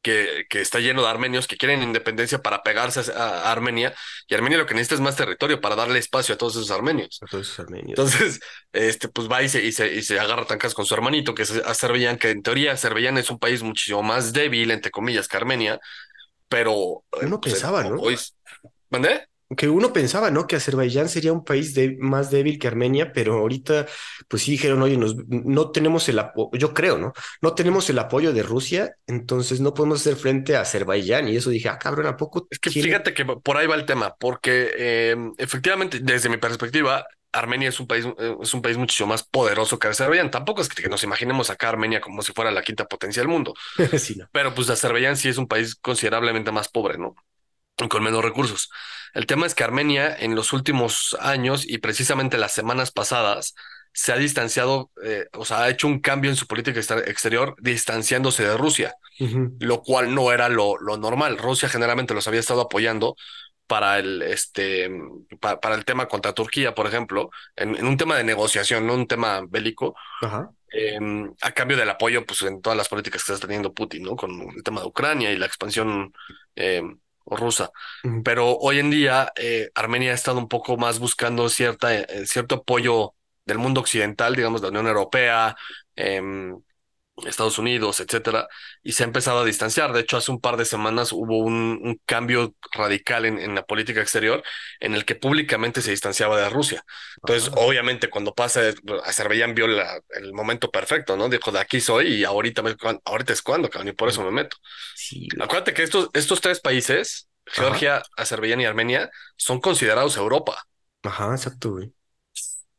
[SPEAKER 2] que, está lleno de armenios que quieren independencia para pegarse a, Armenia, y Armenia lo que necesita es más territorio para darle espacio a todos esos armenios.
[SPEAKER 1] A todos esos armenios.
[SPEAKER 2] Entonces, este, pues va y se, y se, y se agarra tancas con su hermanito, que es Azerbaiyán, que en teoría Azerbaiyán es un país muchísimo más débil, entre comillas, que Armenia, pero...
[SPEAKER 1] Uno pues, pensaba, ¿no?
[SPEAKER 2] Hoy, ¿Mandé?
[SPEAKER 1] Que uno pensaba, ¿no? Que Azerbaiyán sería un país más débil que Armenia, pero ahorita, pues sí dijeron, oye, no tenemos el apoyo, yo creo, ¿no? No tenemos el apoyo de Rusia, entonces no podemos hacer frente a Azerbaiyán. Y eso dije, ah, cabrón, ¿a poco?
[SPEAKER 2] Es que fíjate que por ahí va el tema, porque em, efectivamente, desde mi perspectiva, Armenia es un país, eh, es un país muchísimo más poderoso que Azerbaiyán. Tampoco es que nos imaginemos acá Armenia como si fuera la quinta potencia del mundo. *laughs* sí, Pero pues Azerbaiyán sí es un país considerablemente más pobre, ¿no? Con menos recursos. El tema es que Armenia en los últimos años y precisamente las semanas pasadas se ha distanciado, eh, o sea, ha hecho un cambio en su política exterior distanciándose de Rusia, lo cual no era lo, lo, normal. Rusia generalmente los había estado apoyando para el, este, para, el tema contra Turquía, por ejemplo, en, un tema de negociación, no un tema bélico. Em, a cambio del apoyo pues en todas las políticas que está teniendo Putin, ¿no? Con el tema de Ucrania y la expansión eh, rusa. Pero hoy en día eh, Armenia ha estado un poco más buscando cierta, eh, cierto apoyo del mundo occidental, digamos, la Unión Europea, em, Estados Unidos, etcétera, y se ha empezado a distanciar. De hecho, hace un par de semanas hubo un, un cambio radical en, en, la política exterior en el que públicamente se distanciaba de Rusia. Entonces, obviamente, cuando pasa, Azerbaiyán vio la- el momento perfecto, ¿no? Dijo, de aquí soy y ahorita, me- ahorita es cuando, cabrón, y por eso me meto.
[SPEAKER 1] Sí.
[SPEAKER 2] Acuérdate que estos, estos tres países, Georgia, Azerbaiyán y Armenia, son considerados Europa.
[SPEAKER 1] Ajá, exacto, güey.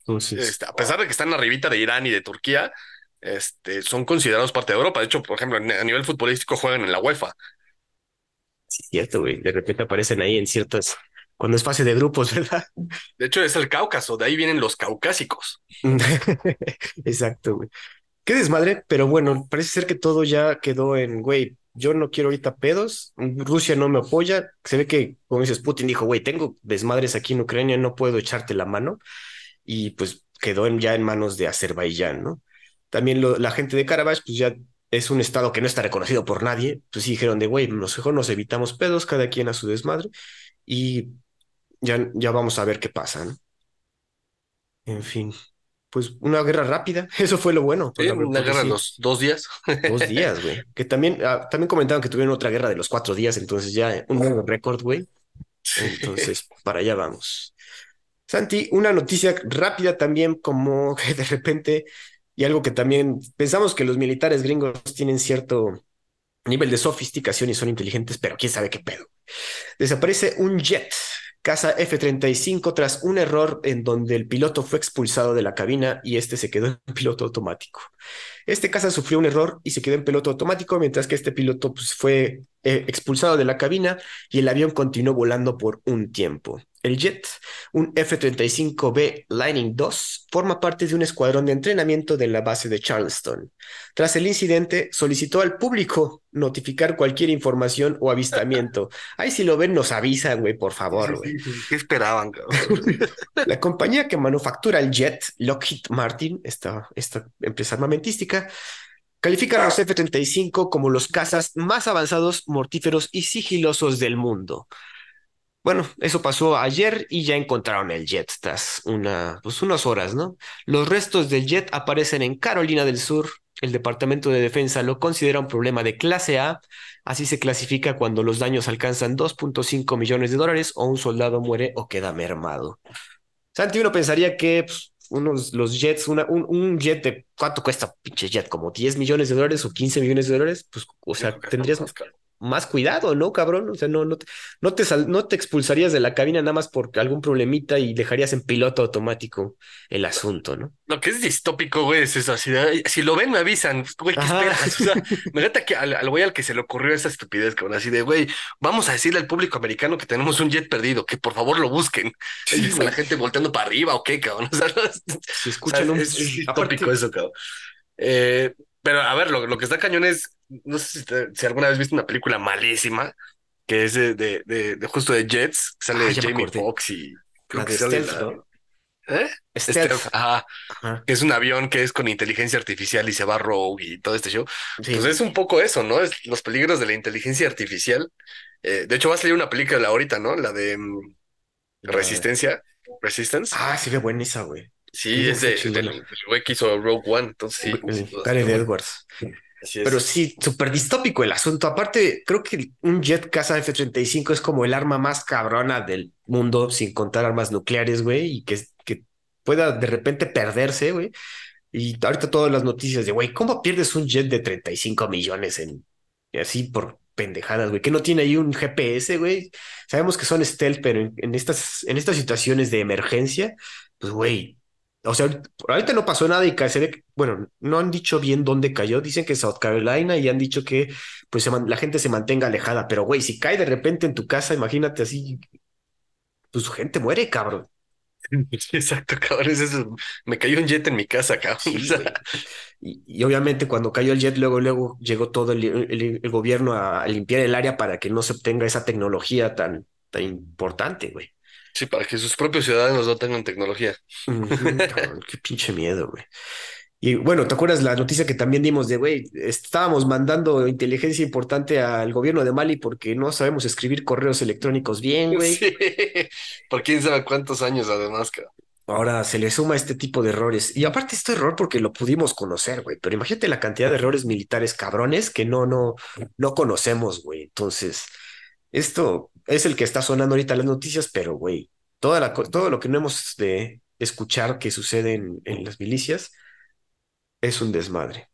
[SPEAKER 1] Entonces,
[SPEAKER 2] Este, a pesar de que están arribita de Irán y de Turquía, este, son considerados parte de Europa. De hecho, por ejemplo, a nivel futbolístico juegan en la UEFA.
[SPEAKER 1] sí, es cierto, güey. De repente aparecen ahí en ciertas, cuando es fase de grupos, *laughs* ¿verdad?
[SPEAKER 2] De hecho, es el Cáucaso, de ahí vienen los caucásicos. *laughs*
[SPEAKER 1] Exacto, güey. Qué desmadre, pero bueno, parece ser que todo ya quedó en, güey, yo no quiero ahorita pedos, Rusia no me apoya, se ve que, como dices, Putin dijo, güey, tengo desmadres aquí en Ucrania, no puedo echarte la mano, y pues quedó en- ya en manos de Azerbaiyán, ¿no? También lo- la gente de Karabaj, pues ya es un estado que no está reconocido por nadie, pues sí dijeron de, güey, mejor nos evitamos pedos, cada quien a su desmadre, y ya, ya vamos a ver qué pasa, ¿no? En fin, pues una guerra rápida, *laughs* eso fue lo bueno.
[SPEAKER 2] Sí, una guerra de
[SPEAKER 1] sí,
[SPEAKER 2] los dos días.
[SPEAKER 1] Dos días, güey. Que también, ah, también comentaron que tuvieron otra guerra de los cuatro días, entonces ya un nuevo récord, güey. Entonces, para allá vamos. Santi, una noticia rápida también, como que de repente, y algo que también pensamos que los militares gringos tienen cierto nivel de sofisticación y son inteligentes, pero quién sabe qué pedo. Desaparece un jet, casa F-35, tras un error en donde el piloto fue expulsado de la cabina y este se quedó en *laughs* piloto automático. Este caza sufrió un error y se quedó en piloto automático, mientras que este piloto pues, fue eh, expulsado de la cabina y el avión continuó volando por un tiempo. El jet, un F-35B Lightning II, forma parte de un escuadrón de entrenamiento de la base de Charleston. Tras el incidente, solicitó al público notificar cualquier información o avistamiento. Ahí si lo ven, nos avisan, güey, por favor, güey.
[SPEAKER 2] ¿Qué esperaban, cabrón? *laughs*
[SPEAKER 1] La compañía que manufactura el jet, Lockheed Martin, esta, esta empresa armamentística, califica a los F-35 como los cazas más avanzados, mortíferos y sigilosos del mundo. Bueno, eso pasó ayer y ya encontraron el jet tras una, pues unas horas, ¿no? Los restos del jet aparecen en Carolina del Sur. El Departamento de Defensa lo considera un problema de clase A. Así se clasifica cuando los daños alcanzan 2.5 millones de dólares o un soldado muere o queda mermado. Santi, uno pensaría que pues, unos, los jets, una, un, un jet de ¿cuánto cuesta pinche jet? ¿Como 10 millones de dólares o 15 millones de dólares? Pues, o sea, tendrías
[SPEAKER 2] más,
[SPEAKER 1] cuidado, ¿no, cabrón? O sea, no, no, te, no, te sal- no te expulsarías de la cabina nada más por algún problemita y dejarías en piloto automático el asunto, ¿no?
[SPEAKER 2] Lo que es distópico, güey, es eso, "Ay, si lo ven, me avisan, *laughs* güey, ¿qué
[SPEAKER 1] Ajá.
[SPEAKER 2] esperas? O sea, me neta que al, al güey al que se le ocurrió esa estupidez, cabrón, así de, güey, vamos a decirle al público americano que tenemos un jet perdido, que por favor lo busquen. *laughs*
[SPEAKER 1] Sí,
[SPEAKER 2] y la gente volteando para arriba, ¿o qué, cabrón? *laughs* O sea, no
[SPEAKER 1] Si
[SPEAKER 2] o
[SPEAKER 1] escuchan
[SPEAKER 2] sea,
[SPEAKER 1] un...
[SPEAKER 2] es, es
[SPEAKER 1] aparte-
[SPEAKER 2] distópico eso, cabrón. Eh, pero a ver, lo, lo que está cañón es, no sé si, te- si alguna vez viste una película malísima, que es de, de, de- de justo de Jets, que sale
[SPEAKER 1] Ah,
[SPEAKER 2] Jamie. Foxx y creo
[SPEAKER 1] La
[SPEAKER 2] que
[SPEAKER 1] de
[SPEAKER 2] sale
[SPEAKER 1] Stealth,
[SPEAKER 2] la-
[SPEAKER 1] ¿no?
[SPEAKER 2] ¿Eh?
[SPEAKER 1] Stealth.
[SPEAKER 2] Stealth, ajá,
[SPEAKER 1] Ajá.
[SPEAKER 2] que es un avión que es con inteligencia artificial y se va rogue y todo este show.
[SPEAKER 1] Sí.
[SPEAKER 2] Pues es un poco eso, ¿no? Es los peligros de la inteligencia artificial. Eh, de hecho, va a salir una película ahorita, ¿no? La de
[SPEAKER 1] La-
[SPEAKER 2] Resistencia, Resistance.
[SPEAKER 1] Ah, sí, qué buena esa, güey.
[SPEAKER 2] Sí,
[SPEAKER 1] sí,
[SPEAKER 2] es de,
[SPEAKER 1] sí,
[SPEAKER 2] del, güey que hizo Rogue One, entonces sí. Duda,
[SPEAKER 1] Gareth. Edwards.
[SPEAKER 2] Así es.
[SPEAKER 1] Pero sí, súper distópico el asunto. Aparte, creo que un jet caza F-35 es como el arma más cabrona del mundo, sin contar armas nucleares, güey, y que, que pueda de repente perderse, güey. Y ahorita todas las noticias de, güey, ¿cómo pierdes un jet de 35 millones en así por pendejadas, güey? Que no tiene ahí un GPS, güey. Sabemos que son stealth, pero en, en estas, en estas situaciones de emergencia, pues, güey. O sea, ahorita- no pasó nada y que, bueno, no han dicho bien dónde cayó. Dicen que South Carolina y han dicho que pues se man- la gente se mantenga alejada. Pero, güey, si cae de repente en tu casa, imagínate así, pues gente muere, cabrón. *laughs*
[SPEAKER 2] Exacto, cabrón. Es eso. Me cayó un jet en mi casa, cabrón.
[SPEAKER 1] Sí,
[SPEAKER 2] O sea,
[SPEAKER 1] güey. Y, y obviamente cuando cayó el jet, luego, luego llegó todo el, el- el gobierno a, a limpiar el área para que no se obtenga esa tecnología tan, tan importante, güey.
[SPEAKER 2] Sí, para que sus propios ciudadanos no tengan tecnología.
[SPEAKER 1] Cabrón, qué pinche miedo, güey. Y bueno, ¿te acuerdas la noticia que también dimos de, güey, estábamos mandando inteligencia importante al gobierno de Mali porque no sabemos escribir correos electrónicos bien, güey?
[SPEAKER 2] Sí, por quién sabe cuántos años además, cabrón.
[SPEAKER 1] ahora se le suma este tipo de errores. Y aparte, este error porque lo pudimos conocer, güey. Pero imagínate la cantidad de errores militares cabrones que no, no, no conocemos, güey. Entonces, esto es el que está sonando ahorita las noticias, pero, güey, toda la, todo lo que no hemos de escuchar que sucede en, en las milicias es un desmadre.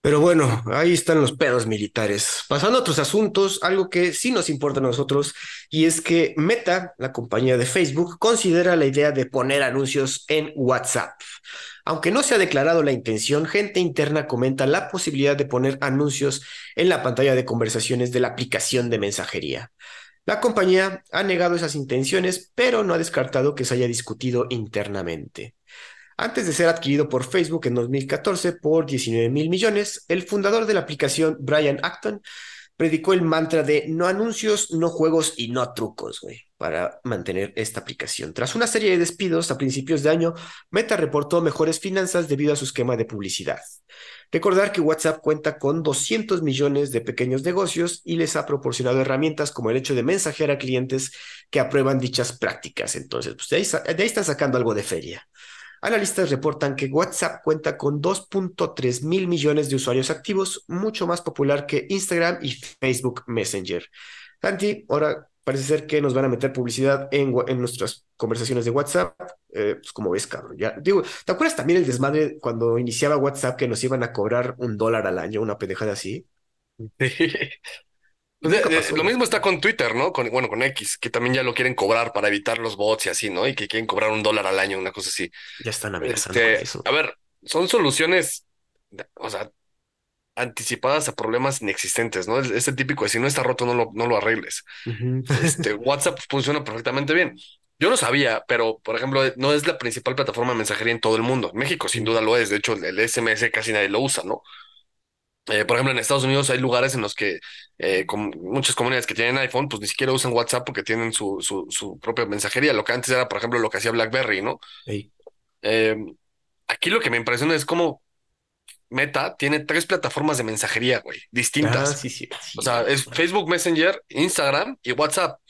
[SPEAKER 1] Pero bueno, ahí están los pedos militares. Pasando a otros asuntos, algo que sí nos importa a nosotros, y es que Meta, la compañía de Facebook, considera la idea de poner anuncios en WhatsApp. Aunque no se ha declarado la intención, gente interna comenta la posibilidad de poner anuncios en la pantalla de conversaciones de la aplicación de mensajería. La compañía ha negado esas intenciones, pero no ha descartado que se haya discutido internamente. Antes de ser adquirido por Facebook en 2014 por 19 mil millones, el fundador de la aplicación, Brian Acton, predicó el mantra de no anuncios, no juegos y no trucos, güey, para mantener esta aplicación. Tras una serie de despidos a principios de año, Meta reportó mejores finanzas debido a su esquema de publicidad. Recordar que WhatsApp cuenta con 200 millones de pequeños negocios y les ha proporcionado herramientas como el hecho de mensajear a clientes que aprueban dichas prácticas. Entonces, pues de ahí, de ahí están sacando algo de feria. Analistas reportan que WhatsApp cuenta con 2.3 mil millones de usuarios activos, mucho más popular que Instagram y Facebook Messenger. Santi, ahora parece ser que nos van a meter publicidad en, en nuestras conversaciones de WhatsApp. Eh, pues como ves, cabrón. Ya, digo, ¿te acuerdas también el desmadre cuando iniciaba WhatsApp que nos iban a cobrar un dólar al año, una pendejada así?
[SPEAKER 2] Sí. Lo mismo está con Twitter, ¿no? Con, bueno, con X, que también ya lo quieren cobrar para evitar los bots y así, ¿no? Y que quieren cobrar un dólar al año, una cosa así.
[SPEAKER 1] Ya están amenazando
[SPEAKER 2] Este,
[SPEAKER 1] con eso.
[SPEAKER 2] a ver, son soluciones, o sea, anticipadas a problemas inexistentes, ¿no? Es, es el típico de si no está roto, no lo, no lo arregles. *laughs* Este, WhatsApp funciona perfectamente bien. Yo no sabía, pero por ejemplo, no es la principal plataforma de mensajería en todo el mundo. En México sin duda lo es. De hecho, el SMS casi nadie lo usa, ¿no? Eh, por ejemplo, en Estados Unidos hay lugares en los que eh, con muchas comunidades que tienen iPhone, pues ni siquiera usan WhatsApp porque tienen su, su, su propia mensajería. Lo que antes era, por ejemplo, lo que hacía BlackBerry, ¿no? Eh, aquí lo que me impresiona es cómo Meta tiene tres plataformas de mensajería, güey,
[SPEAKER 1] Ah,
[SPEAKER 2] distintas.
[SPEAKER 1] sí, sí. sí,
[SPEAKER 2] O sea, es. Facebook Messenger, Instagram y WhatsApp.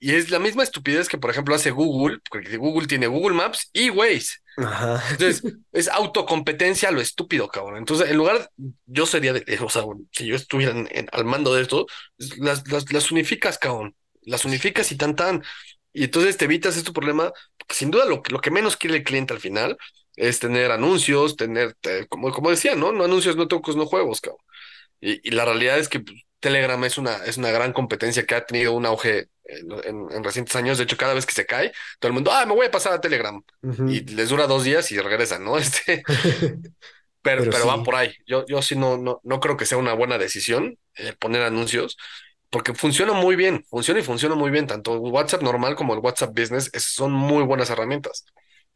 [SPEAKER 2] Y es la misma estupidez que, por ejemplo, hace Google, porque Google tiene Google Maps y Waze.
[SPEAKER 1] Ajá.
[SPEAKER 2] Entonces, *laughs* es autocompetencia lo estúpido, cabrón. Entonces, en lugar, yo sería de, o sea, si yo estuviera en- en- al mando de esto, las, las, las unificas, cabrón. Las unificas y tan tan. Y entonces te evitas este problema. porque sin duda, lo que menos quiere el cliente al final es tener anuncios, tener, como, como decía, ¿no? No anuncios, no trucos, no juegos, cabrón. Y, y la realidad es que pues, Telegram es una, es una gran competencia que ha tenido un auge en, en- en recientes años. De hecho, cada vez que se cae, todo el mundo, ah, me voy a pasar a Telegram. Y les dura dos días y regresan, ¿no? *laughs* Este, *laughs* pero,
[SPEAKER 1] Pero
[SPEAKER 2] pero va
[SPEAKER 1] sí.
[SPEAKER 2] por ahí. Yo, yo sí no, no, no creo que sea una buena decisión eh, poner anuncios, porque funciona muy bien, funciona y funciona muy bien. Tanto WhatsApp normal como el WhatsApp Business es- son muy buenas herramientas.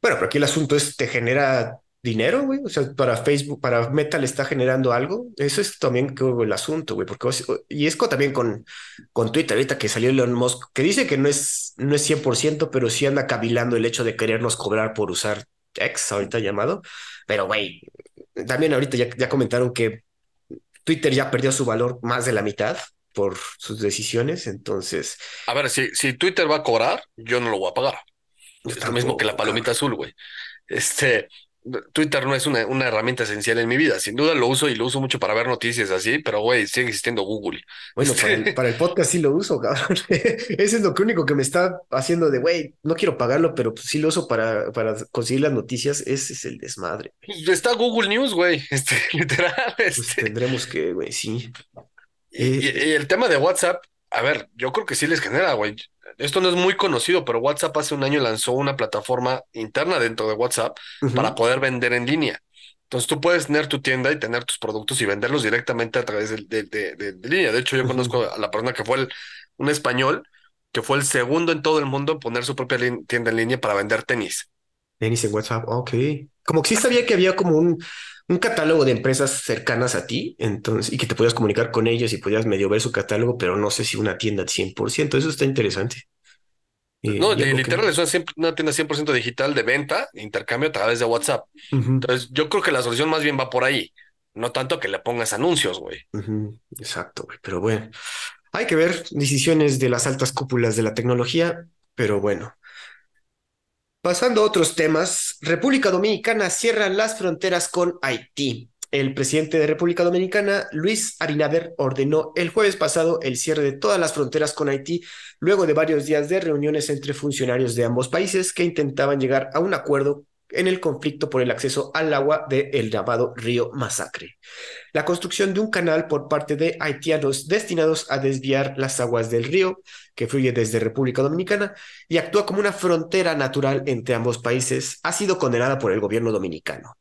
[SPEAKER 1] Bueno, pero aquí el asunto es, ¿te genera dinero, güey? O sea, para Facebook, para Meta le está generando algo. Eso es también el asunto, güey, porque, y es también con, con Twitter, ahorita que salió Elon Musk, que dice que no es, no es 100%, pero sí anda cavilando el hecho de querernos cobrar por usar X, ahorita llamado. Pero, güey, también ahorita ya, ya comentaron que Twitter ya perdió su valor más de la mitad por sus decisiones, entonces,
[SPEAKER 2] A ver, si, si Twitter va a cobrar, yo no lo voy a pagar. Es lo mismo que la palomita azul, güey. Este, Twitter no es una, una herramienta esencial en mi vida. Sin duda lo uso y lo uso mucho para ver noticias así, pero güey, sigue existiendo Google.
[SPEAKER 1] Bueno,
[SPEAKER 2] Este,
[SPEAKER 1] para el, para el podcast sí lo uso, *laughs* cabrón. Ese es lo que único que me está haciendo de, güey, no quiero pagarlo, pero pues sí lo uso para, para conseguir las noticias. Ese es el desmadre.
[SPEAKER 2] pues, está Google News, güey. *laughs* Este, literal,
[SPEAKER 1] Pues
[SPEAKER 2] este.
[SPEAKER 1] tendremos que, güey, sí.
[SPEAKER 2] Y- y el tema de WhatsApp, a ver, yo creo que sí les genera, güey. Esto no es muy conocido, pero WhatsApp hace un año lanzó una plataforma interna dentro de WhatsApp para poder vender en línea. Entonces tú puedes tener tu tienda y tener tus productos y venderlos directamente a través de, de- de- de- de línea. De hecho, yo conozco a la persona que fue el- un español que fue el segundo en todo el mundo en poner su propia tienda en línea para vender tenis.
[SPEAKER 1] Tenis en WhatsApp, ok. Como que sí sabía que había como un, un catálogo de empresas cercanas a ti, entonces, y que te podías comunicar con ellos y podías medio ver su catálogo, pero no sé si una tienda al 100%. Eso está interesante.
[SPEAKER 2] No,
[SPEAKER 1] que-
[SPEAKER 2] literal, es una, tienda 100% digital de venta, intercambio a través de WhatsApp. Entonces, yo creo que la solución más bien va por ahí. No tanto que le pongas anuncios, güey.
[SPEAKER 1] Exacto, güey. Pero bueno, hay que ver decisiones de las altas cúpulas de la tecnología, pero bueno. Pasando a otros temas, República Dominicana cierra las fronteras con Haití. El presidente de República Dominicana, Luis Abinader, ordenó el jueves pasado el cierre de todas las fronteras con Haití, luego de varios días de reuniones entre funcionarios de ambos países que intentaban llegar a un acuerdo en el conflicto por el acceso al agua del llamado río Masacre. La construcción de un canal por parte de haitianos destinados a desviar las aguas del río, que fluye desde República Dominicana y actúa como una frontera natural entre ambos países, ha sido condenada por el gobierno dominicano.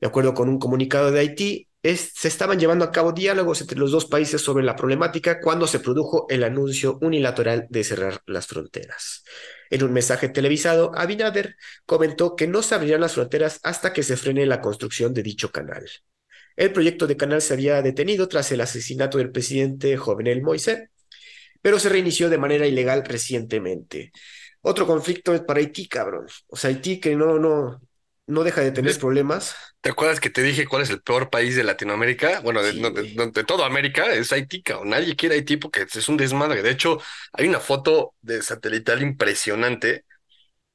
[SPEAKER 1] De acuerdo con un comunicado de Haití, se estaban llevando a cabo diálogos entre los dos países sobre la problemática cuando se produjo el anuncio unilateral de cerrar las fronteras. En un mensaje televisado, Abinader comentó que no se abrirán las fronteras hasta que se frene la construcción de dicho canal. El proyecto de canal se había detenido tras el asesinato del presidente Jovenel Moisés, pero se reinició de manera ilegal recientemente. Otro conflicto es para Haití, cabrón. O sea, Haití que no, no, no deja de tener problemas.
[SPEAKER 2] ¿Te acuerdas que te dije cuál es el peor país de Latinoamérica? Bueno, de, de, toda América es Haití, o nadie quiere Haití porque es un desmadre. De hecho, hay una foto de satelital impresionante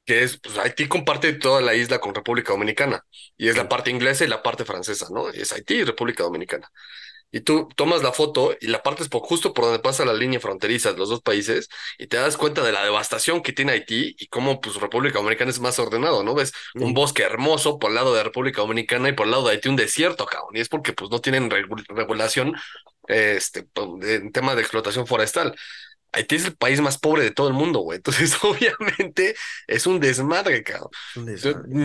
[SPEAKER 2] que es, pues Haití comparte toda la isla con República Dominicana y es la parte inglesa y la parte francesa, ¿no? Es Haití y República Dominicana y tú tomas la foto y la partes por, justo por donde pasa la línea fronteriza de los dos países y te das cuenta de la devastación que tiene Haití y cómo pues República Dominicana es más ordenado, ¿no? Ves un bosque hermoso por el lado de República Dominicana y por el lado de Haití un desierto, cabrón, y es porque pues no tienen regulación este, pues, en tema de explotación forestal. Haití es el país más pobre de todo el mundo, güey. Entonces, *laughs* obviamente, es un desmadre, cabrón.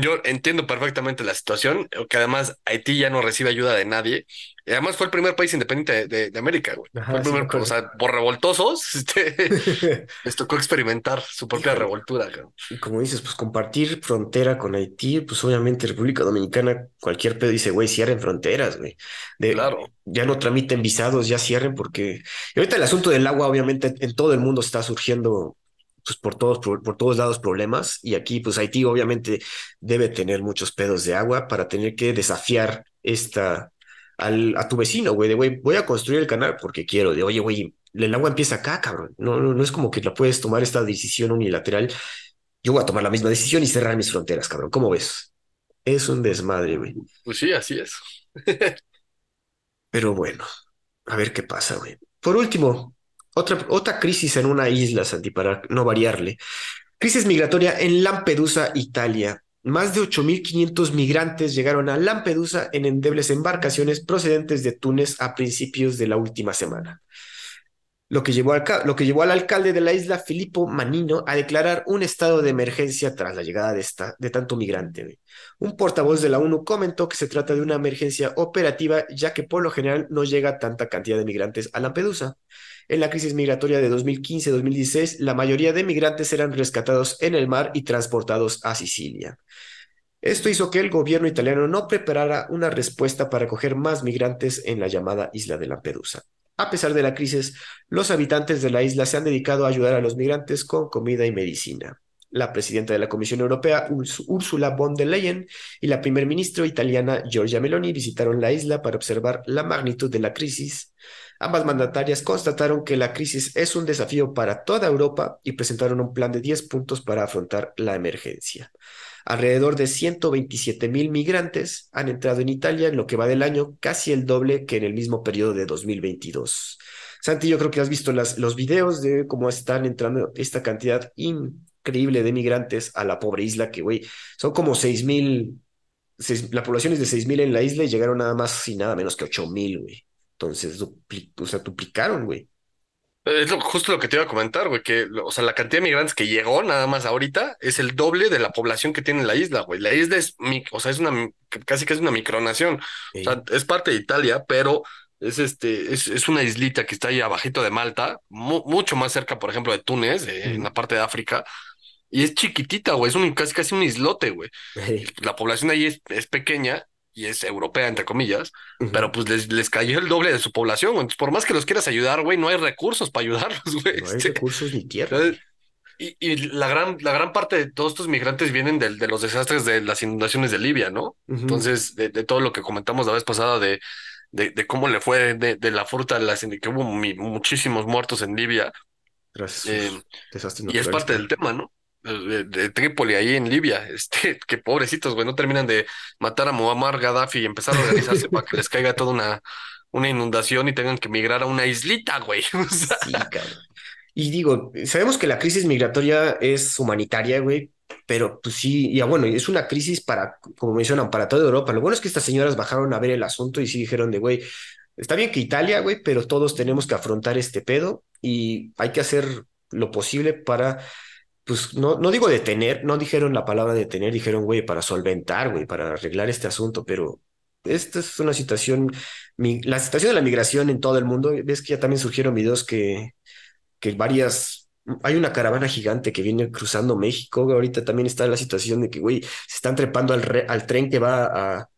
[SPEAKER 2] Yo, entiendo perfectamente la situación, que además Haití ya no recibe ayuda de nadie. Y además fue el primer país independiente de, América, güey. fue el primer, o sea, por revoltosos, *laughs* este, *laughs* les tocó experimentar su propia revoltura, cabrón.
[SPEAKER 1] Y como dices, pues compartir frontera con Haití, pues obviamente República Dominicana, cualquier pedo dice, güey, cierren fronteras, güey.
[SPEAKER 2] claro.
[SPEAKER 1] Ya no tramiten visados, ya cierren, porque y ahorita el asunto del agua, obviamente, en todo el mundo está surgiendo pues por todos, por, todos lados problemas y aquí pues Haití obviamente debe tener muchos pedos de agua para tener que desafiar esta al, a tu vecino, güey, de güey, voy a construir el canal porque quiero, de oye, güey, el agua empieza acá, cabrón. No, no, no es como que la puedes tomar esta decisión unilateral. Yo voy a tomar la misma decisión y cerrar mis fronteras, cabrón. ¿Cómo ves? Es un desmadre, güey.
[SPEAKER 2] Pues sí, así es.
[SPEAKER 1] Pero bueno, a ver qué pasa, güey. Por último, otra, otra crisis en una isla, Santi, para no variarle. Crisis migratoria en Lampedusa, Italia. Más de 8.500 migrantes llegaron a Lampedusa en endebles embarcaciones procedentes de Túnez a principios de la última semana. Lo que, llevó al, lo que llevó al alcalde de la isla, Filippo Manino, a declarar un estado de emergencia tras la llegada de, esta, de tanto migrante. Un portavoz de la ONU comentó que se trata de una emergencia operativa, ya que por lo general no llega tanta cantidad de migrantes a Lampedusa. En la crisis migratoria de 2015-2016, la mayoría de migrantes eran rescatados en el mar y transportados a Sicilia. Esto hizo que el gobierno italiano no preparara una respuesta para acoger más migrantes en la llamada isla de Lampedusa. A pesar de la crisis, los habitantes de la isla se han dedicado a ayudar a los migrantes con comida y medicina. La presidenta de la Comisión Europea, Ursula von der Leyen, y la primer ministro italiana, Giorgia Meloni, visitaron la isla para observar la magnitud de la crisis Ambas mandatarias constataron que la crisis es un desafío para toda Europa y presentaron un plan de 10 puntos para afrontar la emergencia. Alrededor de 127 mil migrantes han entrado en Italia en lo que va del año, casi el doble que en el mismo periodo de 2022. Santi, yo creo que has visto los videos de cómo están entrando esta cantidad increíble de migrantes a la pobre isla, que, güey, son como 6 mil, la población es de 6 mil en la isla y llegaron nada más y nada menos que 8 mil, güey. Entonces, o sea, duplicaron, güey.
[SPEAKER 2] Es justo lo que te iba a comentar, güey, que, o sea, la cantidad de migrantes que llegó nada más ahorita es el doble de la población que tiene la isla, güey. La isla es, o sea, es una, casi que es una micronación. O sea, es parte de Italia, pero es este, es, es, una islita que está ahí abajito de Malta, mucho más cerca, por ejemplo, de Túnez, en la parte de África. Y es chiquitita, güey, es un, casi, casi un islote, güey. *laughs* La población ahí es, es pequeña y es europea, entre comillas, pero pues les, les, cayó el doble de su población. Entonces, por más que los quieras ayudar, güey, no hay recursos para ayudarlos, güey.
[SPEAKER 1] No *laughs* hay este, recursos ni tierra.
[SPEAKER 2] Y, y, la, gran, la gran parte de todos estos migrantes vienen de, de los desastres de las inundaciones de Libia, ¿no? Entonces, de, de, todo lo que comentamos la vez pasada de, de, cómo le fue de, la fruta, las, que hubo muchísimos muertos en Libia.
[SPEAKER 1] Gracias. Eh,
[SPEAKER 2] y es parte del tema, ¿no? De, de Trípoli ahí en Libia, *laughs* este, que pobrecitos, güey, no terminan de matar a Muammar Gaddafi y empezar a organizarse para que les caiga toda una, una inundación y tengan que migrar a una islita, güey. *laughs*
[SPEAKER 1] Sí, cabrón. Y digo, sabemos que la crisis migratoria es humanitaria, güey, pero pues sí, ya bueno, es una crisis para, como mencionan, para toda Europa. Lo bueno es que estas señoras bajaron a ver el asunto y sí dijeron de, güey, está bien que Italia, güey, pero todos tenemos que afrontar este pedo y hay que hacer lo posible para, pues no, no digo detener, no dijeron la palabra detener, dijeron, güey, para solventar, güey, para arreglar este asunto, pero esta es una situación, la situación de la migración en todo el mundo, ves que ya también surgieron videos que, que varias, hay una caravana gigante que viene cruzando México, ahorita también está la situación de que, güey, se están trepando al, al tren que va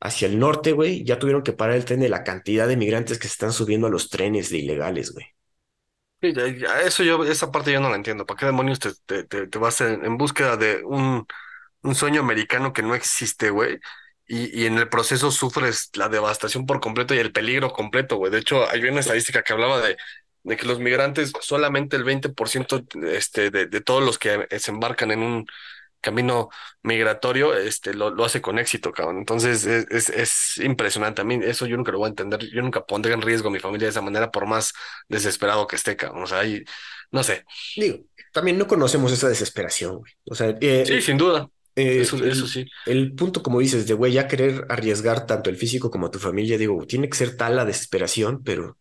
[SPEAKER 1] hacia el norte, güey, ya tuvieron que parar el tren de la cantidad de migrantes que se están subiendo a los trenes de ilegales, güey.
[SPEAKER 2] Eso yo, esa parte yo no la entiendo. ¿Para qué demonios te, te, te, vas en, en, búsqueda de un, un sueño americano que no existe, güey? Y, y, en el proceso sufres la devastación por completo y el peligro completo, güey. De hecho, hay una estadística que hablaba de, de que los migrantes, solamente el 20% este, de, de todos los que se embarcan en un camino migratorio, este, lo, lo hace con éxito, cabrón. Entonces es, es, es, impresionante. A mí eso yo nunca lo voy a entender. Yo nunca pondré en riesgo a mi familia de esa manera, por más desesperado que esté, cabrón. O sea, ahí, no sé.
[SPEAKER 1] Digo, también no conocemos esa desesperación, güey. O sea,
[SPEAKER 2] eh, sí, sin duda.
[SPEAKER 1] Eh,
[SPEAKER 2] eso,
[SPEAKER 1] el,
[SPEAKER 2] eso, sí.
[SPEAKER 1] El punto, como dices, de güey, ya querer arriesgar tanto el físico como a tu familia, digo, tiene que ser tal la desesperación, pero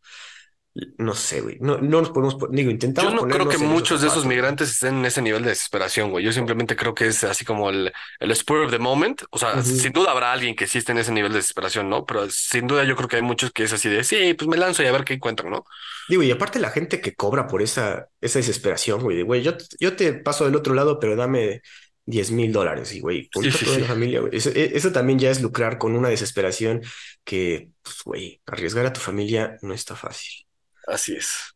[SPEAKER 1] no sé, güey. No, no nos podemos, digo, intentamos.
[SPEAKER 2] Yo no creo que muchos de esos migrantes estén en ese nivel de desesperación, güey. Yo simplemente creo que es así como el, el spur of the moment. O sea, uh -huh. sin duda habrá alguien que sí esté en ese nivel de desesperación, ¿no? Pero sin duda yo creo que hay muchos que es así de, sí, pues me lanzo y a ver qué encuentro, ¿no?
[SPEAKER 1] Digo, y aparte la gente que cobra por esa, esa desesperación, güey, de, güey, yo, yo te paso del otro lado, pero dame 10 mil dólares y, güey, sí, sí, toda sí. la familia, güey. Eso, e, eso también ya es lucrar con una desesperación que, pues, güey, arriesgar a tu familia no está fácil.
[SPEAKER 2] Así es.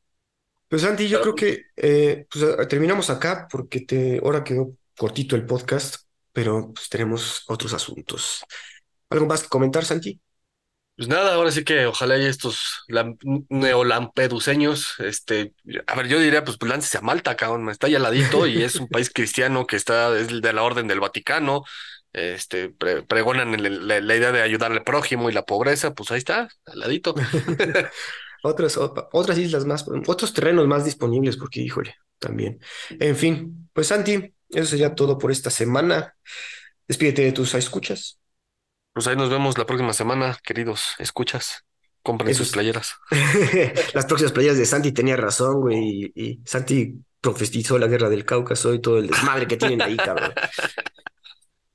[SPEAKER 1] Pues Santi, yo creo que eh, pues, terminamos acá porque te, ahora quedó cortito el podcast, pero pues tenemos otros asuntos. ¿Algo más que comentar, Santi?
[SPEAKER 2] Pues nada, ahora sí que ojalá haya estos neolampeduseños, este, a ver, yo diría, pues, pues láncese a Malta, cabrón, está ya al ladito y es un *laughs* país cristiano que está, es de la orden del Vaticano, este, pre pregonan el, la, la, idea de ayudar al prójimo y la pobreza, pues ahí está, al ladito. *laughs*
[SPEAKER 1] otras, otras islas más, otros terrenos más disponibles, porque híjole, también. En fin, pues Santi, eso sería todo por esta semana. Despídete de tus escuchas.
[SPEAKER 2] Pues ahí nos vemos la próxima semana, queridos escuchas. Compren Esos... sus playeras. *laughs*
[SPEAKER 1] Las próximas playeras de Santi tenía razón, güey. Y, y Santi profetizó la guerra del Cáucaso y todo el desmadre que tienen ahí, cabrón.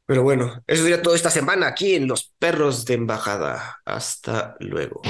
[SPEAKER 1] Pero bueno, eso sería todo esta semana aquí en Los Perros de Embajada. Hasta luego.